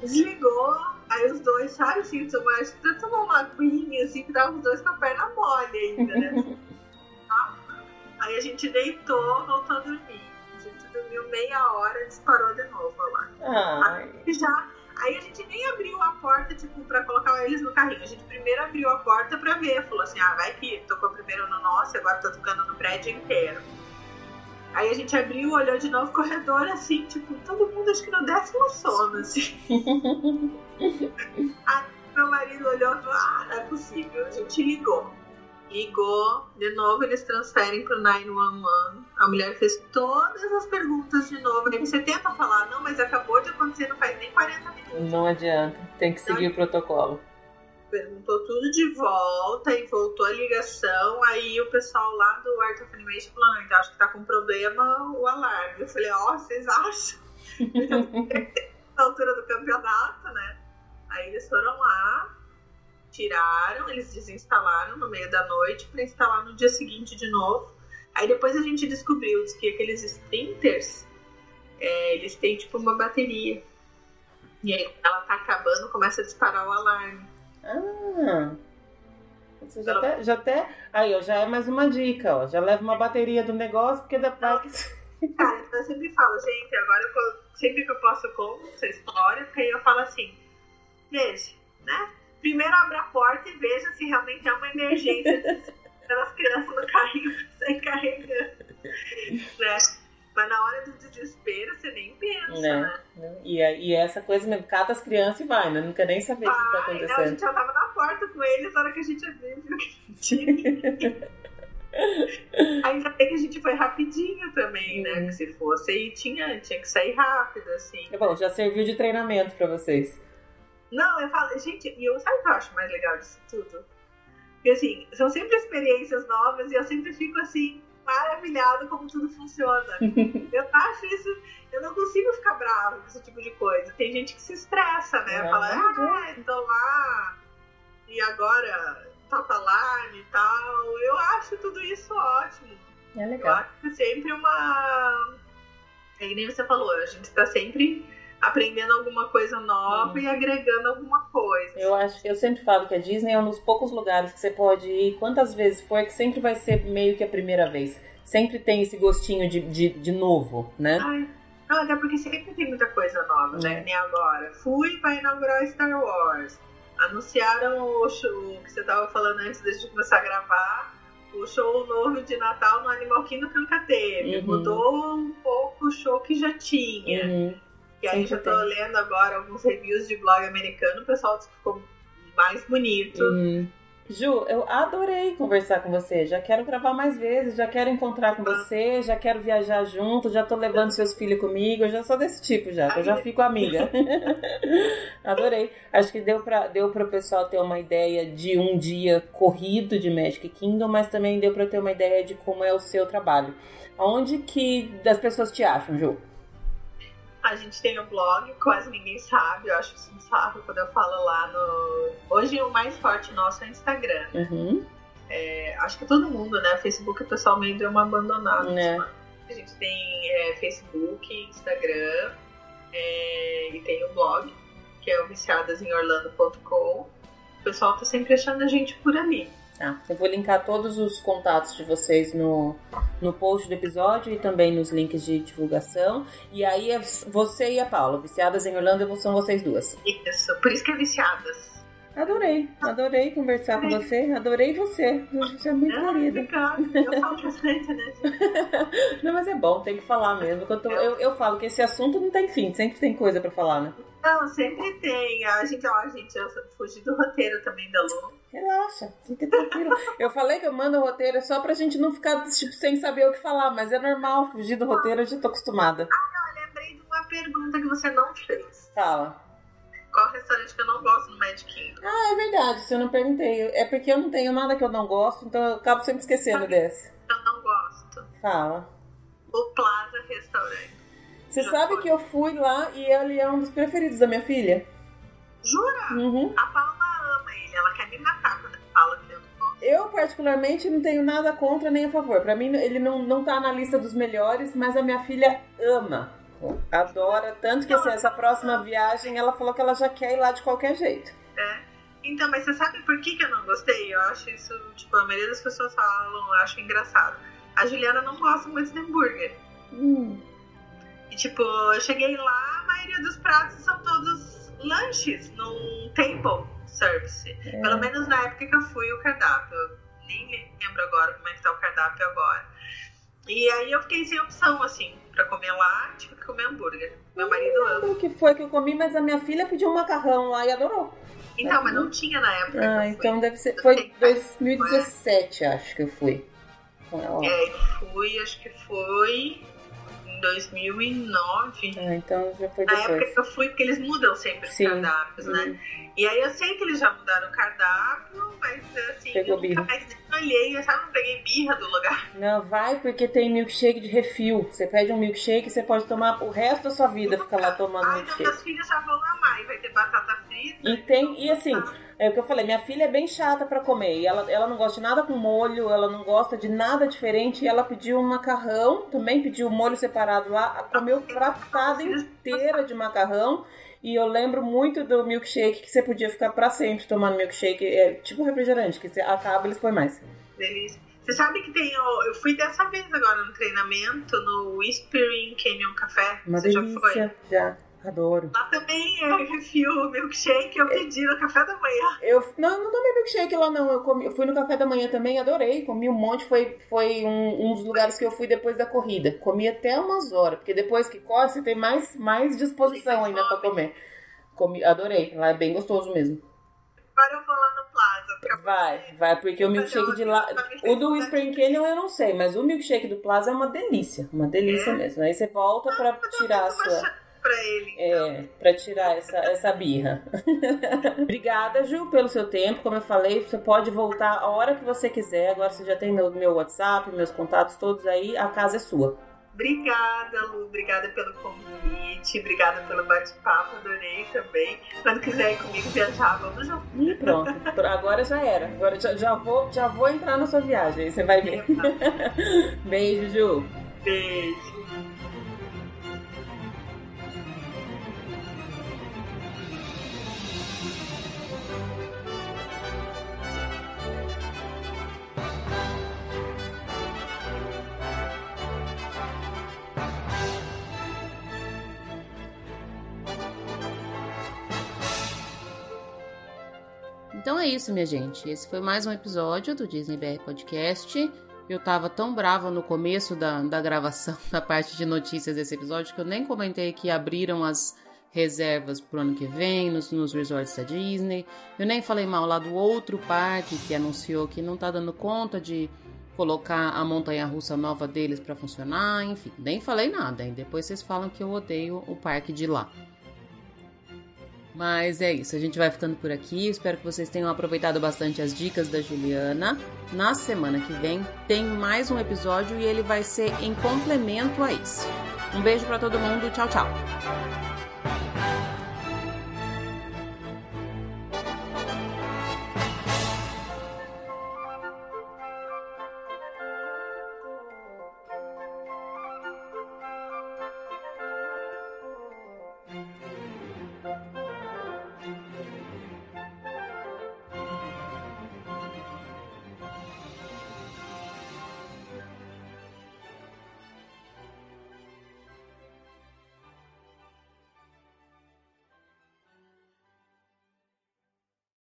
Desligou, aí os dois, sabe assim, acho que até tomou uma aguinha, assim, que tava os dois com a perna mole ainda, né? aí a gente deitou, voltou a dormir. A gente dormiu meia hora e disparou de novo lá. Aí já Aí a gente nem abriu a porta, tipo, pra colocar eles no carrinho. A gente primeiro abriu a porta pra ver. Falou assim, ah, vai que tocou primeiro no nosso, agora tá tocando no prédio inteiro. Aí a gente abriu, olhou de novo o corredor, assim, tipo, todo mundo acho que no décimo sono, assim. Aí meu marido olhou e falou, ah, não é possível. A gente ligou ligou, de novo eles transferem pro 911. A mulher fez todas as perguntas de novo. Aí você tenta falar, não, mas acabou de acontecer, não faz nem 40 minutos. Não adianta, tem que seguir não. o protocolo. Perguntou tudo de volta e voltou a ligação. Aí o pessoal lá do Art of Animation falou: não, então acho que tá com problema o alarme. Eu falei: ó, oh, vocês acham? Na altura do campeonato, né? Aí eles foram lá, tiraram, eles desinstalaram no meio da noite para instalar no dia seguinte de novo. Aí depois a gente descobriu que aqueles sprinters, é, eles têm tipo uma bateria. E aí ela tá acabando, começa a disparar o alarme. Ah! Você já, até, já até. Aí, ó, já é mais uma dica, ó. Já leva uma bateria do negócio, porque da Cara, então eu sempre falo, gente, agora eu, sempre que eu posso eu conto essa história, porque aí eu falo assim, veja, né? Primeiro abra a porta e veja se realmente é uma emergência pelas crianças no carrinho pra sair carregando. Né? Mas na hora do desespero você nem pensa, né? né? E, e essa coisa mesmo, cata as crianças e vai, né? Não quer nem saber o que tá acontecendo. Não, a gente já tava na porta com eles na hora que a gente abriu, viu que tinha. Ainda bem que a gente foi rapidinho também, né? Uhum. Que se fosse aí tinha, tinha que sair rápido, assim. É bom, já serviu de treinamento pra vocês. Não, eu falo, gente, e eu sabe o que eu acho mais legal disso tudo? Porque assim, são sempre experiências novas e eu sempre fico assim, maravilhado como tudo funciona. eu acho isso, eu não consigo ficar bravo com esse tipo de coisa. Tem gente que se estressa, né? É, Fala, ah, então lá, e agora toca alarme e tal. Eu acho tudo isso ótimo. É legal. Eu acho que é sempre uma. É que nem você falou, a gente tá sempre aprendendo alguma coisa nova e agregando alguma coisa. Eu acho que eu sempre falo que a Disney é um dos poucos lugares que você pode ir quantas vezes for, que sempre vai ser meio que a primeira vez. Sempre tem esse gostinho de, de, de novo, né? Ai, não, até porque sempre tem muita coisa nova, né? É. Nem agora. Fui para inaugurar Star Wars. Anunciaram o show que você estava falando antes de começar a gravar. O show novo de Natal no Animal Kingdom que nunca teve. Uhum. Mudou um pouco o show que já tinha. Uhum. E aí já tô lendo agora alguns reviews de blog americano, o pessoal disse que ficou mais bonito. Uhum. Ju, eu adorei conversar com você. Já quero gravar mais vezes, já quero encontrar com você, já quero viajar junto, já tô levando seus filhos comigo, eu já sou desse tipo já, eu já fico amiga. adorei. Acho que deu para deu para o pessoal ter uma ideia de um dia corrido de Magic Kingdom, mas também deu para ter uma ideia de como é o seu trabalho. Onde que das pessoas te acham, Ju? A gente tem o um blog, quase ninguém sabe, eu acho isso um sarro quando eu falo lá no. Hoje o mais forte nosso é o Instagram. Uhum. É, acho que todo mundo, né? Facebook o pessoal meio deu uma abandonada. É. A gente tem é, Facebook, Instagram é, e tem o blog, que é o viciadasemorlando.com. O pessoal tá sempre achando a gente por ali. Tá. Eu vou linkar todos os contatos de vocês no, no post do episódio e também nos links de divulgação. E aí é você e a Paula, viciadas em Orlando, são vocês duas. Isso, por isso que é viciadas. Adorei, adorei conversar com você, adorei você. Você é muito ah, querida. Eu falo bastante, né? não, mas é bom, tem que falar mesmo. Eu, tô, eu, eu falo que esse assunto não tem fim, sempre tem coisa pra falar, né? Não, sempre tem. A gente, ó, gente, eu fugi do roteiro também da Lu. Relaxa, fica tranquilo. eu falei que eu mando o roteiro só pra gente não ficar tipo, sem saber o que falar, mas é normal fugir do roteiro, eu já tô acostumada. Ah, não, eu lembrei de uma pergunta que você não fez. Fala. Qual restaurante que eu não gosto no Magic Kingdom? Ah, é verdade, você não perguntei. É porque eu não tenho nada que eu não gosto, então eu acabo sempre esquecendo desse. Eu não gosto. Fala. O Plaza Restaurante. Você sabe foi. que eu fui lá e ele é um dos preferidos da minha filha? Jura? Uhum. A Paula ela quer me matar quando fala que eu não gosto. Eu, particularmente, não tenho nada contra nem a favor. Pra mim, ele não, não tá na lista dos melhores, mas a minha filha ama. Adora, tanto que assim, essa próxima viagem ela falou que ela já quer ir lá de qualquer jeito. É. Então, mas você sabe por que, que eu não gostei? Eu acho isso, tipo, a maioria das pessoas falam, eu acho engraçado. A Juliana não gosta muito de hambúrguer. Hum. E tipo, eu cheguei lá, a maioria dos pratos são todos lanches num table service. É. Pelo menos na época que eu fui o cardápio. Eu nem lembro agora como é que tá o cardápio agora. E aí eu fiquei sem opção, assim, pra comer lá, tive que comer hambúrguer. Meu marido ama. O que foi que eu comi, mas a minha filha pediu um macarrão lá e adorou. Então, mas não tinha na época. Ah, então deve ser. Foi 2017, acho que eu fui. É, fui, acho que foi 2009. Ah, então já foi na depois. Na época que eu fui, porque eles mudam sempre os Sim. cardápios, né? Uhum. E aí eu sei que eles já mudaram o cardápio, mas assim, Pegou eu birra. nunca mais nem olhei, sabe? Não peguei birra do lugar. Não, vai porque tem milkshake de refil. Você pede um milkshake e você pode tomar o resto da sua vida, ficar lá tomando Ai, então milkshake. meus filhos já vão amar. E vai ter batata frita. E tem, e assim, é o que eu falei, minha filha é bem chata pra comer. E ela, ela não gosta de nada com molho, ela não gosta de nada diferente. E ela pediu um macarrão, também pediu um molho separado lá, comeu pratada inteira de macarrão. E eu lembro muito do milkshake que você podia ficar pra sempre tomando milkshake. É tipo refrigerante, que você acaba eles põem mais. Delícia. Você sabe que tem. o- Eu fui dessa vez agora no treinamento no Whispering Canyon Café. Uma Você já foi? delícia. Já, adoro. Lá também é refil milkshake. Eu pedi no café da manhã. Eu não, não tomei milkshake lá, não. Eu, comi, eu fui no café da manhã também, adorei. Comi um monte. Foi, foi um, um dos lugares que eu fui depois da corrida. Comi até umas horas, porque depois que corre, você tem mais, mais disposição ainda pra comer. Comi, adorei. Lá é bem gostoso mesmo. Agora eu vou lá no Plaza. pra Vai, vai, porque o milkshake de lá. O do Spring Canyon eu não sei, mas o milkshake do Plaza é uma delícia. Uma delícia mesmo. Aí você volta pra tirar a sua. Pra ele. É, pra tirar essa, essa birra. Obrigada, Ju, pelo seu tempo. Como eu falei, você pode voltar a hora que você quiser. Agora você já tem meu, meu WhatsApp, meus contatos todos aí. A casa é sua. Obrigada, Lu. Obrigada pelo convite. Obrigada pelo bate-papo. Adorei também. Quando quiser ir comigo viajar, vamos junto. E pronto. Agora já era. Agora já, já, vou, já vou entrar na sua viagem. Aí você vai ver. Beijo, Ju. Beijo. Então é isso, minha gente. Esse foi mais um episódio do Disney BR Podcast. Eu tava tão brava no começo da, da gravação, da parte de notícias desse episódio, que eu nem comentei que abriram as reservas pro ano que vem nos, nos resorts da Disney. Eu nem falei mal lá do outro parque que anunciou que não tá dando conta de colocar a montanha russa nova deles para funcionar. Enfim, nem falei nada. E depois vocês falam que eu odeio o parque de lá. Mas é isso, a gente vai ficando por aqui. Espero que vocês tenham aproveitado bastante as dicas da Juliana. Na semana que vem tem mais um episódio e ele vai ser em complemento a esse. Um beijo para todo mundo. Tchau, tchau.